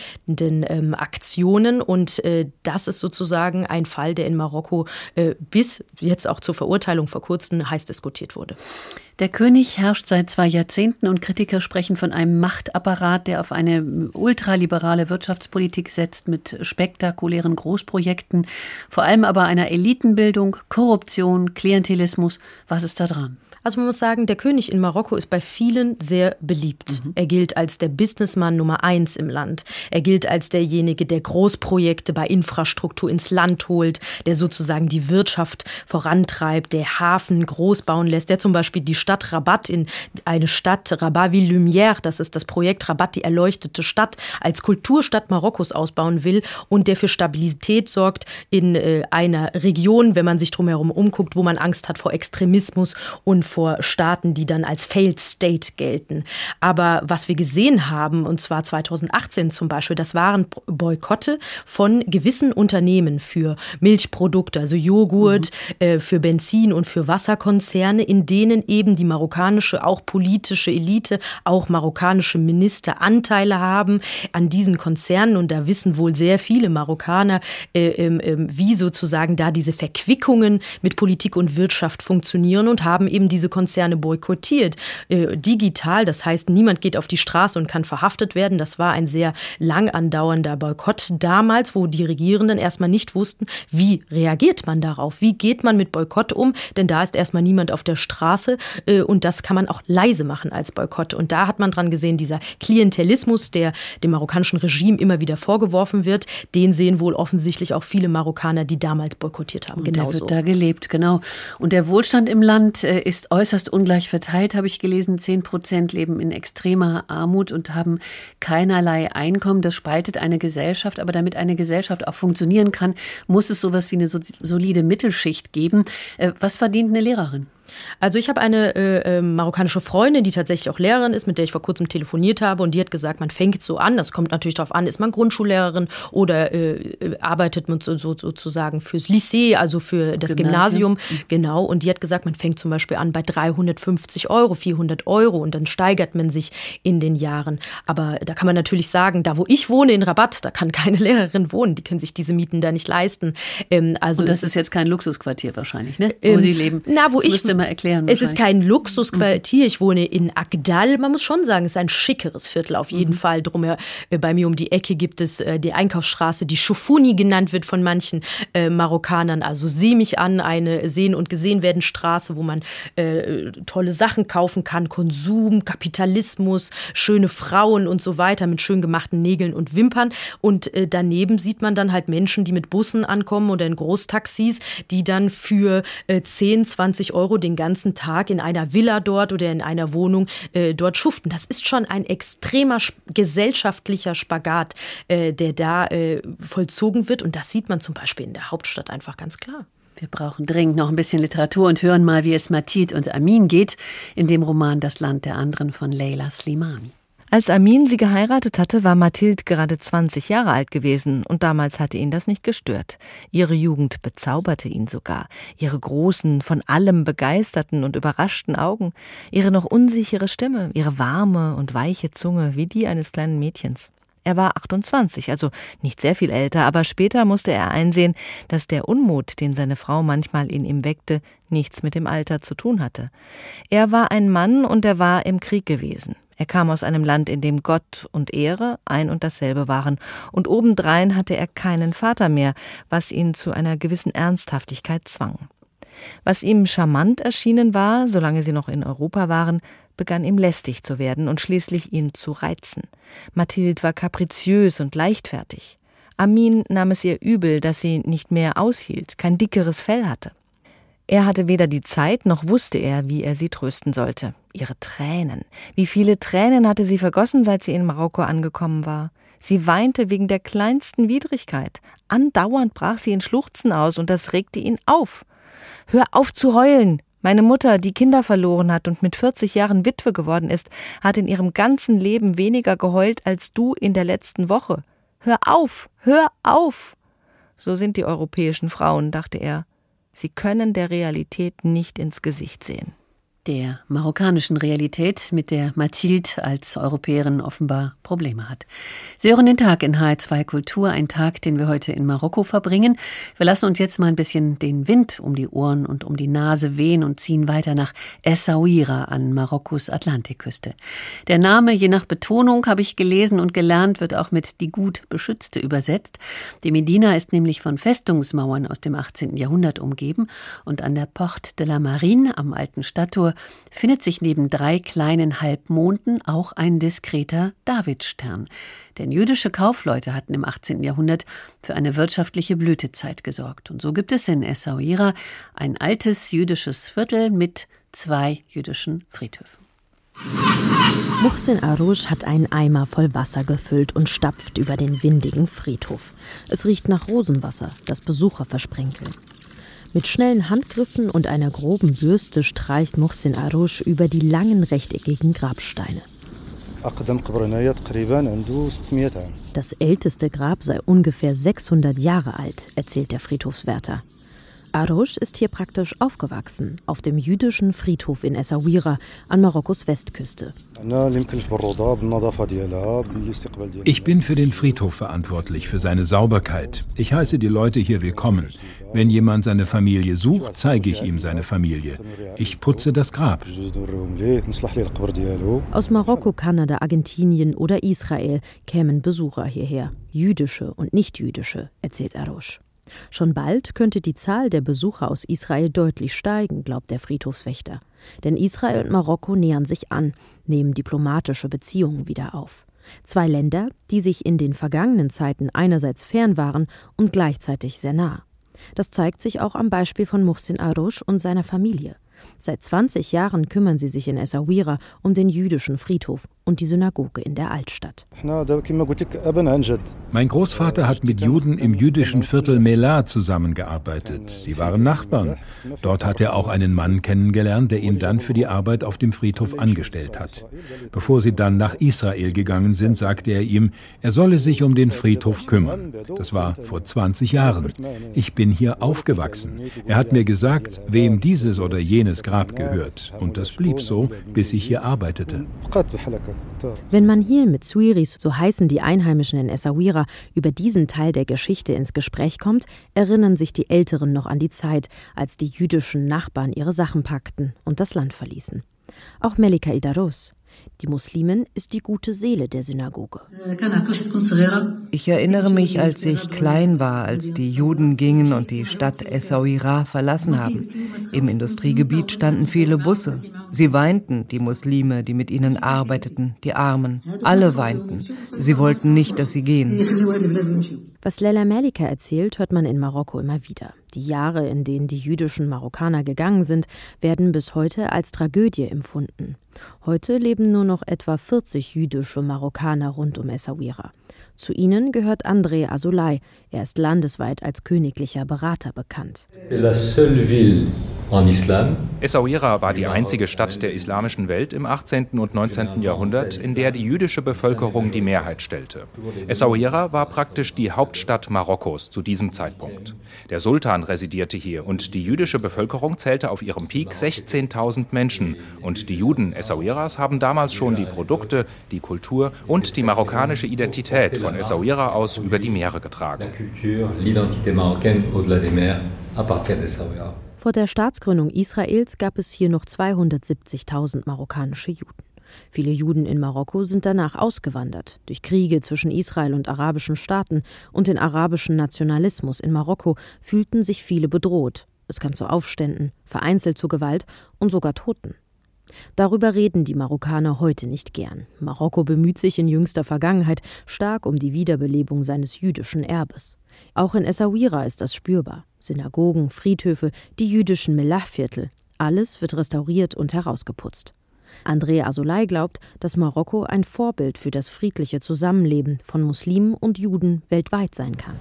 ähm, Aktionen. Und das ist sozusagen ein Fall, der in Marokko äh, bis jetzt auch zur Verurteilung vor kurzem heiß diskutiert wurde. Der König herrscht seit zwei Jahrzehnten und Kritiker sprechen von einem Machtapparat, der auf eine ultraliberale Wirtschaftspolitik setzt mit spektakulären Großprojekten, vor allem aber einer Elitenbildung, Korruption, Klientelismus. Was ist da dran? Also man muss sagen, der König in Marokko ist bei vielen sehr beliebt. Mhm. Er gilt als der Businessmann Nummer eins im Land. Er gilt als derjenige, der Großprojekte bei Infrastruktur ins Land holt, der sozusagen die Wirtschaft vorantreibt, der Hafen groß bauen lässt, der zum Beispiel die Stadt Rabat in eine Stadt, Rabat Ville Lumière, das ist das Projekt Rabat, die erleuchtete Stadt, als Kulturstadt Marokkos ausbauen will und der für Stabilität sorgt in äh, einer Region, wenn man sich drumherum umguckt, wo man Angst hat vor Extremismus und vor Staaten, die dann als Failed State gelten. Aber was wir gesehen haben, und zwar 2018 zum Beispiel, das waren Boykotte von gewissen Unternehmen für Milchprodukte, also Joghurt, mhm. äh, für Benzin und für Wasserkonzerne, in denen eben die marokkanische, auch politische Elite, auch marokkanische Minister Anteile haben an diesen Konzernen. Und da wissen wohl sehr viele Marokkaner, äh, äh, wie sozusagen da diese Verquickungen mit Politik und Wirtschaft funktionieren und haben eben diese Konzerne boykottiert. Äh, digital, das heißt, niemand geht auf die Straße und kann verhaftet werden. Das war ein sehr lang andauernder Boykott damals, wo die Regierenden erstmal nicht wussten, wie reagiert man darauf, wie geht man mit Boykott um, denn da ist erstmal niemand auf der Straße äh, und das kann man auch leise machen als Boykott. Und da hat man dran gesehen, dieser Klientelismus, der dem marokkanischen Regime immer wieder vorgeworfen wird, den sehen wohl offensichtlich auch viele Marokkaner, die damals boykottiert haben. Genau der wird da gelebt, genau. Und der Wohlstand im Land äh, ist äußerst ungleich verteilt, habe ich gelesen. Zehn Prozent leben in extremer Armut und haben keinerlei Einkommen. Das spaltet eine Gesellschaft. Aber damit eine Gesellschaft auch funktionieren kann, muss es sowas wie eine solide Mittelschicht geben. Äh, was verdient eine Lehrerin? Also ich habe eine äh, äh, marokkanische Freundin, die tatsächlich auch Lehrerin ist, mit der ich vor kurzem telefoniert habe und die hat gesagt, man fängt so an, das kommt natürlich darauf an, ist man Grundschullehrerin oder äh, äh arbeitet man so, so, sozusagen fürs Lycée, also für das Gymnasium. Gymnasium. Mhm. Genau, und die hat gesagt, man fängt zum Beispiel an bei 350 Euro, 400 Euro und dann steigert man sich in den Jahren. Aber da kann man natürlich sagen, da wo ich wohne in Rabatt, da kann (laughs) keine Lehrerin wohnen, die können sich diese Mieten da nicht leisten. Ähm, also und das ist jetzt kein Luxusquartier wahrscheinlich, ne? wo ähm, Sie leben. Na, wo das ich mal erklären. Es ist kein Luxusquartier. Ich wohne in Agdal. Man muss schon sagen, es ist ein schickeres Viertel auf jeden mhm. Fall. Drum äh, bei mir um die Ecke gibt es äh, die Einkaufsstraße, die Shufuni genannt wird von manchen äh, Marokkanern. Also sieh mich an, eine sehen und gesehen werden Straße, wo man äh, tolle Sachen kaufen kann, Konsum, Kapitalismus, schöne Frauen und so weiter mit schön gemachten Nägeln und Wimpern. Und äh, daneben sieht man dann halt Menschen, die mit Bussen ankommen oder in Großtaxis, die dann für äh, 10, 20 Euro den ganzen Tag in einer Villa dort oder in einer Wohnung äh, dort schuften. Das ist schon ein extremer gesellschaftlicher Spagat, äh, der da äh, vollzogen wird. Und das sieht man zum Beispiel in der Hauptstadt einfach ganz klar. Wir brauchen dringend noch ein bisschen Literatur und hören mal, wie es Matit und Amin geht in dem Roman Das Land der anderen von Leila Slimani. Als Amin sie geheiratet hatte, war Mathilde gerade 20 Jahre alt gewesen und damals hatte ihn das nicht gestört. Ihre Jugend bezauberte ihn sogar. Ihre großen, von allem begeisterten und überraschten Augen, ihre noch unsichere Stimme, ihre warme und weiche Zunge wie die eines kleinen Mädchens. Er war 28, also nicht sehr viel älter, aber später musste er einsehen, dass der Unmut, den seine Frau manchmal in ihm weckte, nichts mit dem Alter zu tun hatte. Er war ein Mann und er war im Krieg gewesen. Er kam aus einem Land, in dem Gott und Ehre ein und dasselbe waren, und obendrein hatte er keinen Vater mehr, was ihn zu einer gewissen Ernsthaftigkeit zwang. Was ihm charmant erschienen war, solange sie noch in Europa waren, begann ihm lästig zu werden und schließlich ihn zu reizen. Mathilde war kapriziös und leichtfertig. Amin nahm es ihr übel, dass sie nicht mehr aushielt, kein dickeres Fell hatte. Er hatte weder die Zeit noch wusste er, wie er sie trösten sollte. Ihre Tränen. Wie viele Tränen hatte sie vergossen, seit sie in Marokko angekommen war. Sie weinte wegen der kleinsten Widrigkeit. Andauernd brach sie in Schluchzen aus, und das regte ihn auf. Hör auf zu heulen! Meine Mutter, die Kinder verloren hat und mit 40 Jahren Witwe geworden ist, hat in ihrem ganzen Leben weniger geheult als du in der letzten Woche. Hör auf! Hör auf! So sind die europäischen Frauen, dachte er. Sie können der Realität nicht ins Gesicht sehen der marokkanischen Realität, mit der Mathilde als Europäerin offenbar Probleme hat. Sie hören den Tag in H2 Kultur, ein Tag, den wir heute in Marokko verbringen. Wir lassen uns jetzt mal ein bisschen den Wind um die Ohren und um die Nase wehen und ziehen weiter nach Essaouira an Marokkos Atlantikküste. Der Name, je nach Betonung, habe ich gelesen und gelernt, wird auch mit die gut beschützte übersetzt. Die Medina ist nämlich von Festungsmauern aus dem 18. Jahrhundert umgeben und an der Porte de la Marine am alten Stadttor Findet sich neben drei kleinen Halbmonden auch ein diskreter Davidstern. Denn jüdische Kaufleute hatten im 18. Jahrhundert für eine wirtschaftliche Blütezeit gesorgt. Und so gibt es in Essaouira ein altes jüdisches Viertel mit zwei jüdischen Friedhöfen. Muhsin Arouche hat einen Eimer voll Wasser gefüllt und stapft über den windigen Friedhof. Es riecht nach Rosenwasser, das Besucher versprenkeln. Mit schnellen Handgriffen und einer groben Bürste streicht Muhsin Arouche über die langen rechteckigen Grabsteine. Das älteste Grab sei ungefähr 600 Jahre alt, erzählt der Friedhofswärter. Arouche ist hier praktisch aufgewachsen, auf dem jüdischen Friedhof in Essaouira an Marokkos Westküste. Ich bin für den Friedhof verantwortlich, für seine Sauberkeit. Ich heiße die Leute hier willkommen. Wenn jemand seine Familie sucht, zeige ich ihm seine Familie. Ich putze das Grab. Aus Marokko, Kanada, Argentinien oder Israel kämen Besucher hierher. Jüdische und nichtjüdische, erzählt Arouche. Schon bald könnte die Zahl der Besucher aus Israel deutlich steigen, glaubt der Friedhofswächter. Denn Israel und Marokko nähern sich an, nehmen diplomatische Beziehungen wieder auf. Zwei Länder, die sich in den vergangenen Zeiten einerseits fern waren und gleichzeitig sehr nah. Das zeigt sich auch am Beispiel von Muhsin Arouche und seiner Familie. Seit 20 Jahren kümmern sie sich in Essaouira um den jüdischen Friedhof und die Synagoge in der Altstadt. Mein Großvater hat mit Juden im jüdischen Viertel Melah zusammengearbeitet. Sie waren Nachbarn. Dort hat er auch einen Mann kennengelernt, der ihn dann für die Arbeit auf dem Friedhof angestellt hat. Bevor sie dann nach Israel gegangen sind, sagte er ihm, er solle sich um den Friedhof kümmern. Das war vor 20 Jahren. Ich bin hier aufgewachsen. Er hat mir gesagt, wem dieses oder jenes Grab gehört. Und das blieb so, bis ich hier arbeitete. Wenn man hier mit Suiris, so heißen die Einheimischen in Essaouira, über diesen Teil der Geschichte ins Gespräch kommt, erinnern sich die Älteren noch an die Zeit, als die jüdischen Nachbarn ihre Sachen packten und das Land verließen. Auch Melika Idaros, die Muslimin ist die gute Seele der Synagoge. Ich erinnere mich, als ich klein war, als die Juden gingen und die Stadt Essaouira verlassen haben. Im Industriegebiet standen viele Busse. Sie weinten, die Muslime, die mit ihnen arbeiteten, die Armen. Alle weinten. Sie wollten nicht, dass sie gehen. Was Lella Malika erzählt, hört man in Marokko immer wieder. Die Jahre, in denen die jüdischen Marokkaner gegangen sind, werden bis heute als Tragödie empfunden. Heute leben nur noch etwa 40 jüdische Marokkaner rund um Essaouira. Zu ihnen gehört André Azoulay. Er ist landesweit als königlicher Berater bekannt. Essaouira war die einzige Stadt der islamischen Welt im 18. und 19. Jahrhundert, in der die jüdische Bevölkerung die Mehrheit stellte. Essaouira war praktisch die Hauptstadt Marokkos zu diesem Zeitpunkt. Der Sultan residierte hier und die jüdische Bevölkerung zählte auf ihrem Peak 16.000 Menschen. Und die Juden Essaouiras haben damals schon die Produkte, die Kultur und die marokkanische Identität von Essaouira aus über die Meere getragen. Vor der Staatsgründung Israels gab es hier noch 270.000 marokkanische Juden. Viele Juden in Marokko sind danach ausgewandert, durch Kriege zwischen Israel und arabischen Staaten und den arabischen Nationalismus in Marokko fühlten sich viele bedroht. Es kam zu Aufständen, vereinzelt zu Gewalt und sogar Toten. Darüber reden die Marokkaner heute nicht gern. Marokko bemüht sich in jüngster Vergangenheit stark um die Wiederbelebung seines jüdischen Erbes. Auch in Essaouira ist das spürbar. Synagogen, Friedhöfe, die jüdischen Melachviertel. Alles wird restauriert und herausgeputzt. André Asolay glaubt, dass Marokko ein Vorbild für das friedliche Zusammenleben von Muslimen und Juden weltweit sein kann.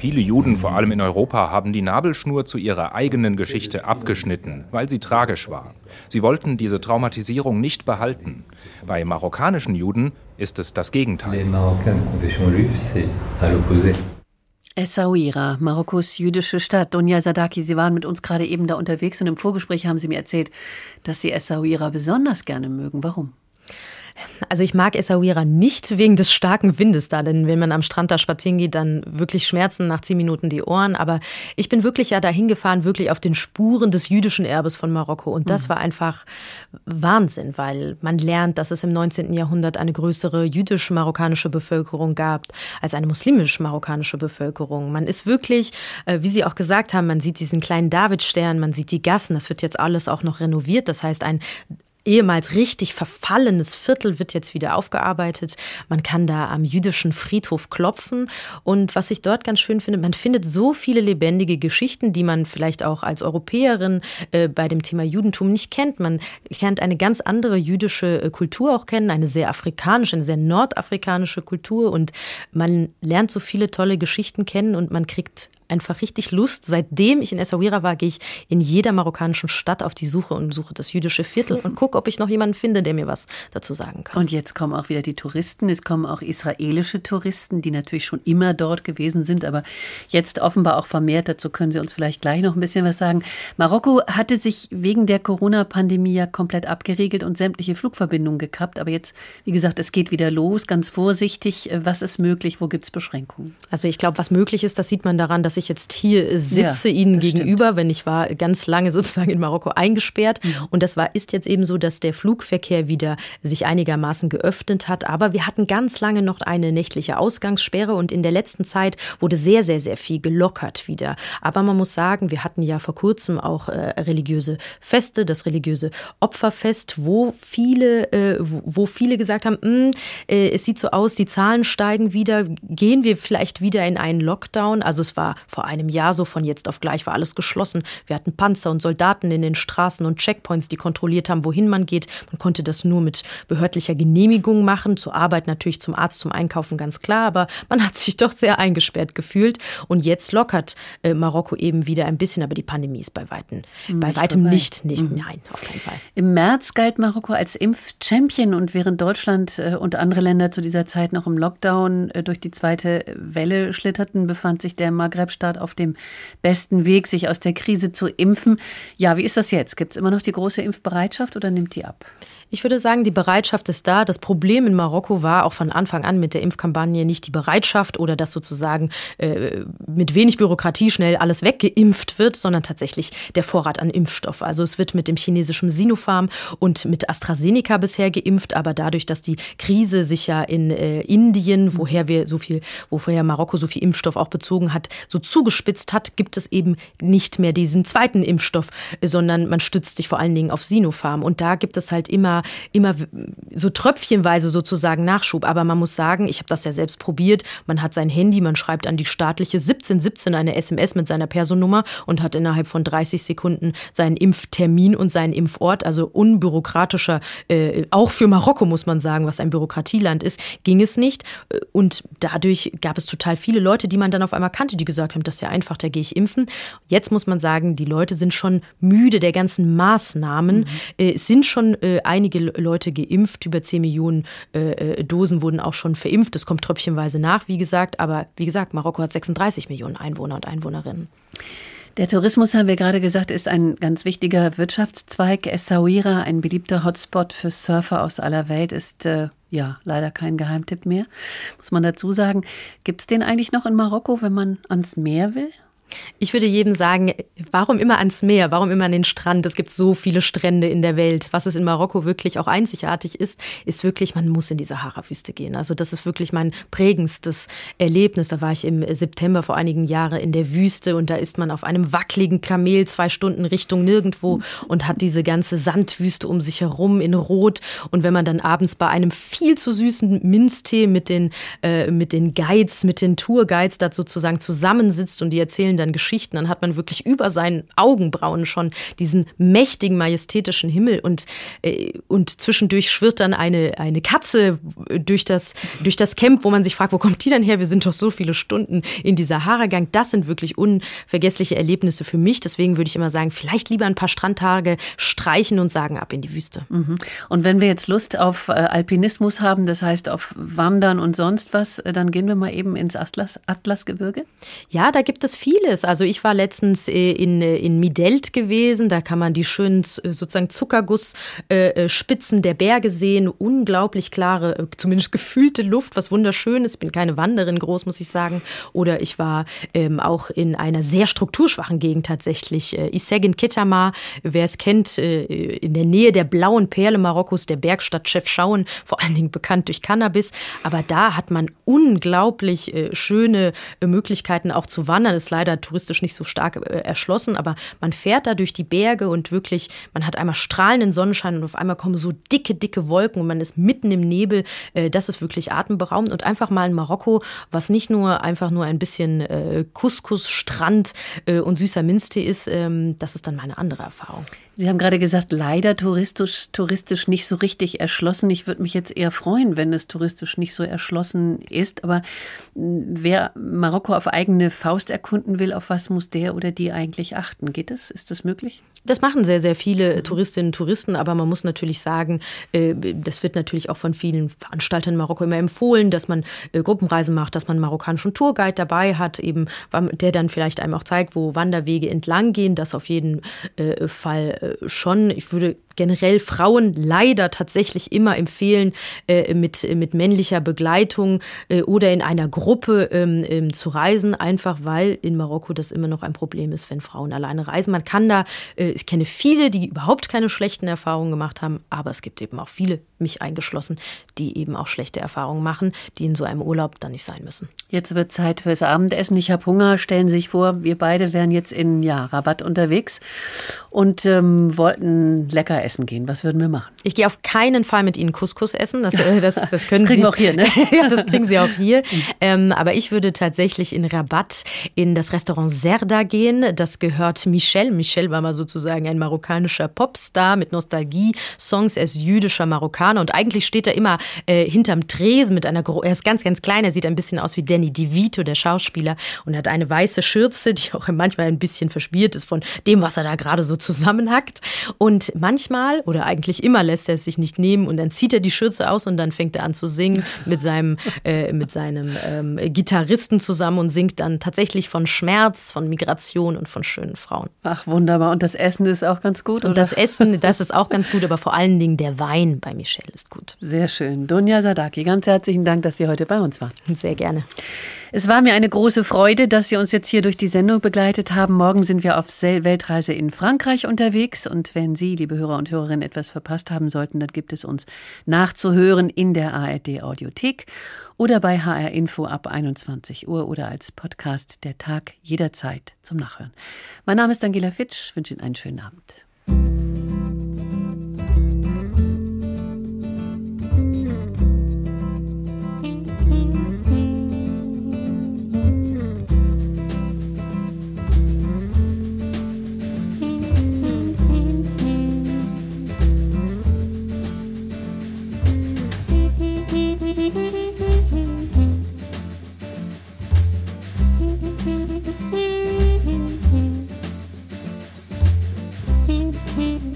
Viele Juden, vor allem in Europa, haben die Nabelschnur zu ihrer eigenen Geschichte abgeschnitten, weil sie tragisch war. Sie wollten diese Traumatisierung nicht behalten. Bei marokkanischen Juden ist es das Gegenteil. Essaouira, Marokkos jüdische Stadt. Donja Sadaki, Sie waren mit uns gerade eben da unterwegs und im Vorgespräch haben Sie mir erzählt, dass Sie Essaouira besonders gerne mögen. Warum? Also ich mag Essaouira nicht wegen des starken Windes da, denn wenn man am Strand da spazieren geht, dann wirklich schmerzen nach zehn Minuten die Ohren. Aber ich bin wirklich ja dahin gefahren, wirklich auf den Spuren des jüdischen Erbes von Marokko. Und das mhm. war einfach Wahnsinn, weil man lernt, dass es im 19. Jahrhundert eine größere jüdisch-marokkanische Bevölkerung gab als eine muslimisch-marokkanische Bevölkerung. Man ist wirklich, äh, wie Sie auch gesagt haben, man sieht diesen kleinen Davidstern, man sieht die Gassen, das wird jetzt alles auch noch renoviert. Das heißt, ein ehemals richtig verfallenes Viertel wird jetzt wieder aufgearbeitet. Man kann da am jüdischen Friedhof klopfen. Und was ich dort ganz schön finde, man findet so viele lebendige Geschichten, die man vielleicht auch als Europäerin äh, bei dem Thema Judentum nicht kennt. Man kennt eine ganz andere jüdische äh, Kultur auch kennen, eine sehr afrikanische, eine sehr nordafrikanische Kultur. Und man lernt so viele tolle Geschichten kennen und man kriegt einfach richtig Lust. Seitdem ich in Essaouira war, gehe ich in jeder marokkanischen Stadt auf die Suche und suche das jüdische Viertel und gucke, ob ich noch jemanden finde, der mir was dazu sagen kann. Und jetzt kommen auch wieder die Touristen. Es kommen auch israelische Touristen, die natürlich schon immer dort gewesen sind, aber jetzt offenbar auch vermehrt. Dazu können Sie uns vielleicht gleich noch ein bisschen was sagen. Marokko hatte sich wegen der Corona-Pandemie ja komplett abgeriegelt und sämtliche Flugverbindungen gekappt. Aber jetzt, wie gesagt, es geht wieder los. Ganz vorsichtig. Was ist möglich? Wo gibt es Beschränkungen? Also ich glaube, was möglich ist, das sieht man daran, dass ich jetzt hier sitze ja, Ihnen gegenüber, stimmt. wenn ich war ganz lange sozusagen in Marokko eingesperrt. Mhm. Und das war, ist jetzt eben so, dass der Flugverkehr wieder sich einigermaßen geöffnet hat. Aber wir hatten ganz lange noch eine nächtliche Ausgangssperre und in der letzten Zeit wurde sehr, sehr, sehr viel gelockert wieder. Aber man muss sagen, wir hatten ja vor kurzem auch äh, religiöse Feste, das religiöse Opferfest, wo viele, äh, wo, viele gesagt haben, hm, äh, es sieht so aus, die Zahlen steigen wieder, gehen wir vielleicht wieder in einen Lockdown. Also es war vor einem Jahr so von jetzt auf gleich war alles geschlossen. Wir hatten Panzer und Soldaten in den Straßen und Checkpoints, die kontrolliert haben, wohin man geht. Man konnte das nur mit behördlicher Genehmigung machen, zur Arbeit natürlich, zum Arzt, zum Einkaufen ganz klar, aber man hat sich (laughs) doch sehr eingesperrt gefühlt und jetzt lockert äh, Marokko eben wieder ein bisschen, aber die Pandemie ist bei weitem, nicht bei weitem vorbei. nicht, nicht, mhm. nein, auf keinen Fall. Im März galt Marokko als Impfchampion und während Deutschland äh, und andere Länder zu dieser Zeit noch im Lockdown äh, durch die zweite Welle schlitterten, befand sich der Maghreb-Staat auf dem besten Weg, sich aus der Krise zu impfen. Ja, wie ist das jetzt? Gibt es immer noch die große Impfbereitschaft oder nimmt die ab? Ich würde sagen, die Bereitschaft ist da. Das Problem in Marokko war auch von Anfang an mit der Impfkampagne nicht die Bereitschaft oder dass sozusagen äh, mit wenig Bürokratie schnell alles weggeimpft wird, sondern tatsächlich der Vorrat an Impfstoff. Also es wird mit dem chinesischen Sinopharm und mit AstraZeneca bisher geimpft, aber dadurch, dass die Krise sich ja in äh, Indien, woher wir so viel, woher Marokko so viel Impfstoff auch bezogen hat, so zugespitzt hat, gibt es eben nicht mehr diesen zweiten Impfstoff, sondern man stützt sich vor allen Dingen auf Sinopharm. Und da gibt es halt immer immer, so tröpfchenweise sozusagen Nachschub. Aber man muss sagen, ich habe das ja selbst probiert. Man hat sein Handy, man schreibt an die staatliche 1717 eine SMS mit seiner Personnummer und hat innerhalb von 30 Sekunden seinen Impftermin und seinen Impfort, also unbürokratischer, äh, auch für Marokko muss man sagen, was ein Bürokratieland ist, ging es nicht. Und dadurch gab es total viele Leute, die man dann auf einmal kannte, die gesagt haben, das ist ja einfach, da gehe ich impfen. Jetzt muss man sagen, die Leute sind schon müde der ganzen Maßnahmen, mhm. äh, sind schon äh, einige einige Leute geimpft. Über 10 Millionen äh, äh, Dosen wurden auch schon verimpft. Das kommt tröpfchenweise nach, wie gesagt. Aber wie gesagt, Marokko hat 36 Millionen Einwohner und Einwohnerinnen. Der Tourismus, haben wir gerade gesagt, ist ein ganz wichtiger Wirtschaftszweig. Essaouira, ein beliebter Hotspot für Surfer aus aller Welt, ist äh, ja leider kein Geheimtipp mehr, muss man dazu sagen. Gibt es den eigentlich noch in Marokko, wenn man ans Meer will? Ich würde jedem sagen, warum immer ans Meer, warum immer an den Strand? Es gibt so viele Strände in der Welt. Was es in Marokko wirklich auch einzigartig ist, ist wirklich, man muss in die Sahara-Wüste gehen. Also das ist wirklich mein prägendstes Erlebnis. Da war ich im September vor einigen Jahren in der Wüste und da ist man auf einem wackeligen Kamel zwei Stunden Richtung nirgendwo und hat diese ganze Sandwüste um sich herum in Rot. Und wenn man dann abends bei einem viel zu süßen Minztee mit den, äh, mit den Guides, mit den Tourguides da sozusagen zusammensitzt und die erzählen dann Geschichten, dann hat man wirklich über seinen Augenbrauen schon diesen mächtigen, majestätischen Himmel und, äh, und zwischendurch schwirrt dann eine, eine Katze durch das, durch das Camp, wo man sich fragt, wo kommt die denn her? Wir sind doch so viele Stunden in die Sahara gegangen. Das sind wirklich unvergessliche Erlebnisse für mich. Deswegen würde ich immer sagen, vielleicht lieber ein paar Strandtage streichen und sagen, ab in die Wüste. Mhm. Und wenn wir jetzt Lust auf äh, Alpinismus haben, das heißt auf Wandern und sonst was, äh, dann gehen wir mal eben ins Atlas, Atlasgebirge? Ja, da gibt es viele vieles. Also ich war letztens äh, in, äh, in Midelt gewesen, da kann man die schönen sozusagen Zuckergussspitzen der Berge sehen, unglaublich klare, zumindest gefühlte Luft, was wunderschön ist. Ich bin keine Wanderin groß, muss ich sagen. Oder ich war ähm, auch in einer sehr strukturschwachen Gegend tatsächlich, äh, Isegin Kitama, wer es kennt, äh, in der Nähe der blauen Perle Marokkos, der Bergstadt Chefchaouen, vor allen Dingen bekannt durch Cannabis. Aber da hat man unglaublich äh, schöne äh, Möglichkeiten auch zu wandern. Ist leider touristisch nicht so stark äh, erschlossen, aber man fährt da durch die Berge und wirklich, man hat einmal strahlenden Sonnenschein und auf einmal kommen so dicke, dicke Wolken und man ist mitten im Nebel. Äh, das ist wirklich atemberaubend und einfach mal in Marokko, was nicht nur einfach nur ein bisschen Couscous, Strand und süßer Minztee ist, ähm, das ist dann mal eine andere Erfahrung. Sie haben gerade gesagt, leider touristisch, touristisch nicht so richtig erschlossen. Ich würde mich jetzt eher freuen, wenn es touristisch nicht so erschlossen ist. Aber wer Marokko auf eigene Faust erkunden will, auf was muss der oder die eigentlich achten? Geht das? Ist das möglich? Das machen sehr, sehr viele mhm. Touristinnen und Touristen, aber man muss natürlich sagen, äh, das wird natürlich auch von vielen Veranstaltern in Marokko immer empfohlen, dass man äh, Gruppenreisen macht, dass man einen marokkanischen Tourguide dabei hat, eben, der dann vielleicht einem auch zeigt, wo Wanderwege entlang gehen. Das auf jeden äh, Fall schon. Ich würde generell Frauen leider tatsächlich immer empfehlen, äh, mit, mit männlicher Begleitung äh, oder in einer Gruppe ähm, ähm, zu reisen, einfach weil in Marokko das immer noch ein Problem ist, wenn Frauen alleine reisen. Man kann da, äh, ich kenne viele, die überhaupt keine schlechten Erfahrungen gemacht haben, aber es gibt eben auch viele, mich eingeschlossen, die eben auch schlechte Erfahrungen machen, die in so einem Urlaub dann nicht sein müssen. Jetzt wird Zeit fürs Abendessen. Ich habe Hunger. Stellen Sie sich vor, wir beide wären jetzt in ja, Rabatt unterwegs und ähm, wollten lecker essen gehen. Was würden wir machen? Ich gehe auf keinen Fall mit Ihnen Couscous essen. Das, äh, das, das können (laughs) das kriegen Sie auch hier, ne? (laughs) ja, das kriegen Sie auch hier. Ähm, aber ich würde tatsächlich in Rabatt in das Restaurant Serda gehen. Das gehört Michel. Michel war mal sozusagen ein marokkanischer Popstar mit Nostalgie-Songs. Er ist jüdischer Marokkaner und eigentlich steht er immer äh, hinterm Tresen mit einer, er ist ganz, ganz klein. Er sieht ein bisschen aus wie Danny DeVito, der Schauspieler, und hat eine weiße Schürze, die auch manchmal ein bisschen verspielt ist von dem, was er da gerade so zusammenhackt. Und manchmal oder eigentlich immer lässt er es sich nicht nehmen und dann zieht er die Schürze aus und dann fängt er an zu singen mit seinem, (laughs) äh, mit seinem ähm, Gitarristen zusammen und singt dann tatsächlich von Schmerz, von Migration und von schönen Frauen. Ach, wunderbar. Und das Essen ist auch ganz gut? Und das Essen, (laughs) das ist auch ganz gut, aber vor allen Dingen der Wein bei Michelle ist gut. Sehr schön. Dunja Sadaki, ganz herzlichen Dank, dass Sie heute bei uns waren. Sehr gerne. Es war mir eine große Freude, dass Sie uns jetzt hier durch die Sendung begleitet haben. Morgen sind wir auf Weltreise in Frankreich unterwegs. Und wenn Sie, liebe Hörer und Hörerinnen, etwas verpasst haben sollten, dann gibt es uns nachzuhören in der ARD Audiothek oder bei HR Info ab 21 Uhr oder als Podcast der Tag jederzeit zum Nachhören. Mein Name ist Angela Fitsch. Wünsche Ihnen einen schönen Abend. Mm-hmm.